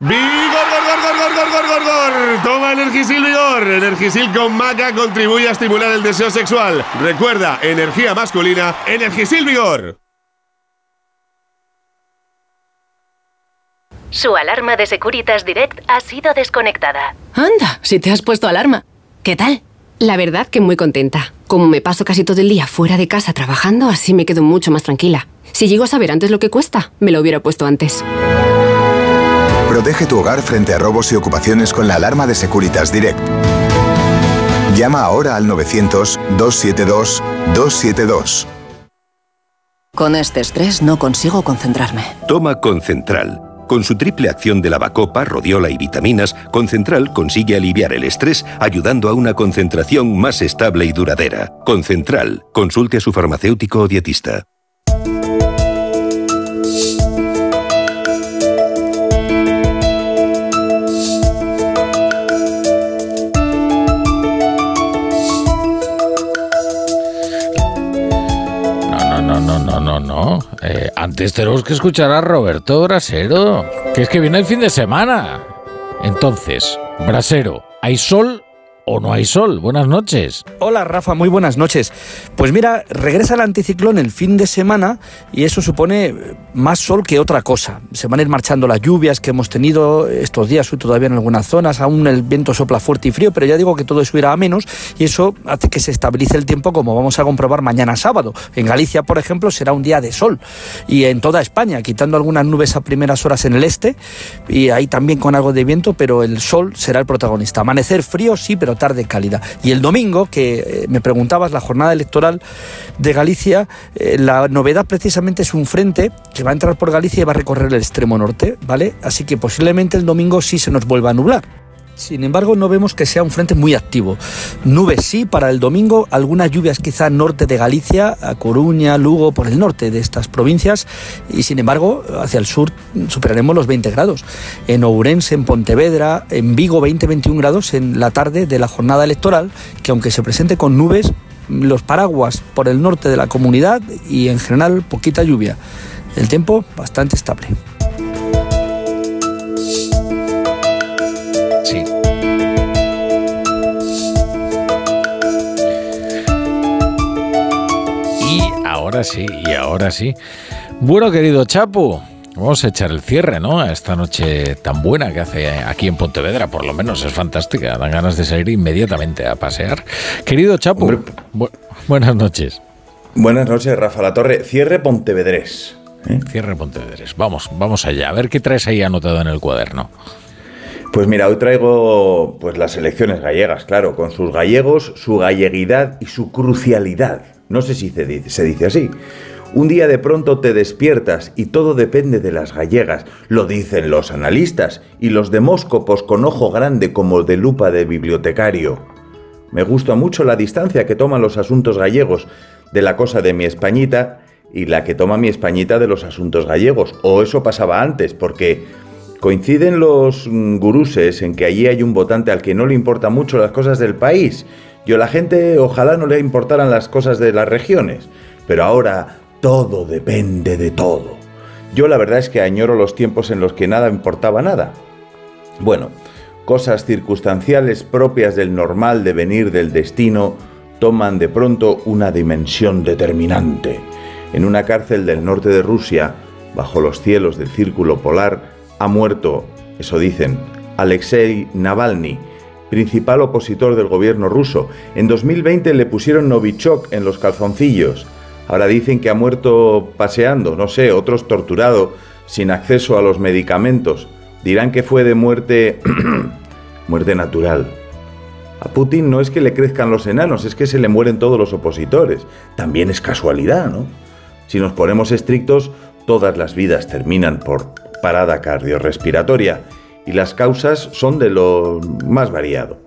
S6: ¡Vigor, gor, gor, gor, gor, gor, gor, gor! Toma Energisil Vigor. Energisil con maca contribuye a estimular el deseo sexual. Recuerda, energía masculina, Energisil Vigor.
S27: Su alarma de Securitas Direct ha sido desconectada.
S35: Anda, si te has puesto alarma. ¿Qué tal? La verdad que muy contenta. Como me paso casi todo el día fuera de casa trabajando, así me quedo mucho más tranquila. Si llego a saber antes lo que cuesta, me lo hubiera puesto antes.
S43: Protege tu hogar frente a robos y ocupaciones con la alarma de Securitas Direct. Llama ahora al 900-272-272.
S24: Con este estrés no consigo concentrarme.
S34: Toma Concentral. Con su triple acción de lavacopa, rodiola y vitaminas, Concentral consigue aliviar el estrés ayudando a una concentración más estable y duradera. Concentral. Consulte a su farmacéutico o dietista.
S1: Eh, antes tenemos que escuchar a Roberto Brasero, que es que viene el fin de semana. Entonces, Brasero, ¿hay sol o no hay sol? Buenas noches.
S44: Hola Rafa, muy buenas noches. Pues mira, regresa el anticiclón el fin de semana y eso supone más sol que otra cosa. Se van a ir marchando las lluvias que hemos tenido estos días, hoy todavía en algunas zonas, aún el viento sopla fuerte y frío, pero ya digo que todo eso irá a menos y eso hace que se estabilice el tiempo como vamos a comprobar mañana sábado. En Galicia, por ejemplo, será un día de sol y en toda España, quitando algunas nubes a primeras horas en el este y ahí también con algo de viento, pero el sol será el protagonista. Amanecer frío, sí, pero Y el domingo, que eh, me preguntabas, la jornada electoral de Galicia, eh, la novedad precisamente es un frente que va a entrar por Galicia y va a recorrer el extremo norte, ¿vale? Así que posiblemente el domingo sí se nos vuelva a nublar. Sin embargo, no vemos que sea un frente muy activo. Nubes sí para el domingo, algunas lluvias quizá norte de Galicia, a Coruña, Lugo, por el norte de estas provincias, y sin embargo, hacia el sur superaremos los 20 grados. En Ourense, en Pontevedra, en Vigo 20-21 grados en la tarde de la jornada electoral, que aunque se presente con nubes, los paraguas por el norte de la comunidad y en general poquita lluvia. El tiempo bastante estable.
S1: Ahora sí, y ahora sí. Bueno, querido Chapu, vamos a echar el cierre, ¿no? A esta noche tan buena que hace aquí en Pontevedra, por lo menos es fantástica. Dan ganas de salir inmediatamente a pasear. Querido Chapu, bu- buenas noches.
S5: Buenas noches, Rafa La Torre. Cierre Pontevedrés.
S1: Cierre Pontevedrés. Vamos, vamos allá. A ver qué traes ahí anotado en el cuaderno.
S5: Pues mira, hoy traigo pues las elecciones gallegas, claro, con sus gallegos, su galleguidad y su crucialidad. No sé si se dice, así. Un día de pronto te despiertas y todo depende de las gallegas, lo dicen los analistas y los demóscopos con ojo grande como de lupa de bibliotecario. Me gusta mucho la distancia que toman los asuntos gallegos de la cosa de mi Españita y la que toma mi Españita de los asuntos gallegos. O eso pasaba antes, porque coinciden los mm, guruses en que allí hay un votante al que no le importan mucho las cosas del país. Yo a la gente ojalá no le importaran las cosas de las regiones. Pero ahora todo depende de todo. Yo la verdad es que añoro los tiempos en los que nada importaba nada. Bueno, cosas circunstanciales propias del normal devenir del destino toman de pronto una dimensión determinante. En una cárcel del norte de Rusia, bajo los cielos del círculo polar, ha muerto, eso dicen, Alexei Navalny, principal opositor del gobierno ruso. En 2020 le pusieron Novichok en los calzoncillos. Ahora dicen que ha muerto paseando, no sé, otros torturado, sin acceso a los medicamentos. dirán que fue de muerte muerte natural. A Putin no es que le crezcan los enanos, es que se le mueren todos los opositores. También es casualidad, ¿no? Si nos ponemos estrictos, todas las vidas terminan por parada cardiorrespiratoria y las causas son de lo más variado.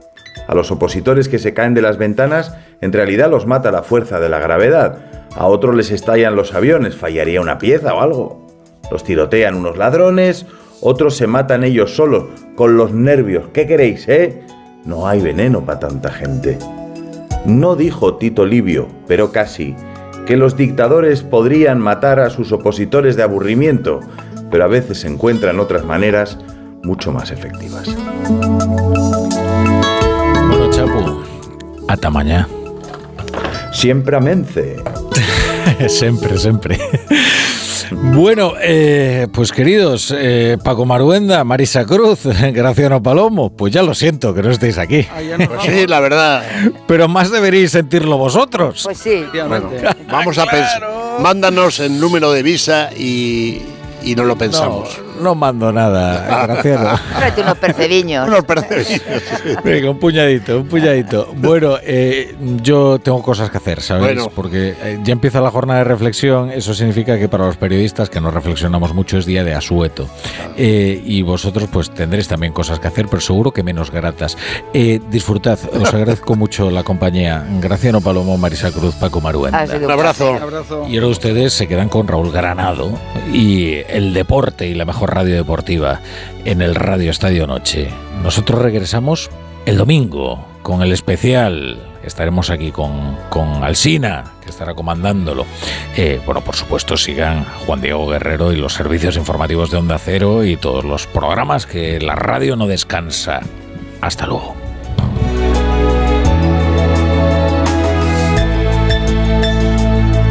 S5: A los opositores que se caen de las ventanas, en realidad los mata la fuerza de la gravedad. A otros les estallan los aviones, fallaría una pieza o algo. Los tirotean unos ladrones, otros se matan ellos solos, con los nervios. ¿Qué queréis, eh? No hay veneno para tanta gente. No dijo Tito Livio, pero casi, que los dictadores podrían matar a sus opositores de aburrimiento, pero a veces se encuentran otras maneras mucho más efectivas.
S1: Bueno, Chapu, hasta mañana.
S5: Siempre amence.
S1: siempre, siempre. Bueno, eh, pues queridos, eh, Paco Maruenda, Marisa Cruz, Graciano Palomo, pues ya lo siento que no estéis aquí.
S3: Pues sí, la verdad.
S1: Pero más deberíais sentirlo vosotros.
S4: Pues sí.
S3: Bueno, vamos a pensar. Mándanos el número de visa y, y no lo pensamos.
S1: No, no mando nada, Graciano.
S4: Tráete unos percebiños.
S3: unos percebiños.
S1: Venga, un puñadito, un puñadito. Bueno, eh, yo tengo cosas que hacer, ¿sabes?
S3: Bueno.
S1: Porque eh, ya empieza la jornada de reflexión. Eso significa que para los periodistas que no reflexionamos mucho es día de asueto. Eh, y vosotros, pues tendréis también cosas que hacer, pero seguro que menos gratas. Eh, disfrutad, os agradezco mucho la compañía. Graciano Palomo, Marisa Cruz, Paco Maruenda.
S3: Un abrazo.
S1: Y ahora ustedes se quedan con Raúl Granado y el deporte y la mejor radio deportiva en el Radio Estadio Noche. Nosotros regresamos el domingo con el especial. Estaremos aquí con, con Alsina, que estará comandándolo. Eh, bueno, por supuesto, sigan Juan Diego Guerrero y los servicios informativos de Onda Cero y todos los programas que la radio no descansa. Hasta luego.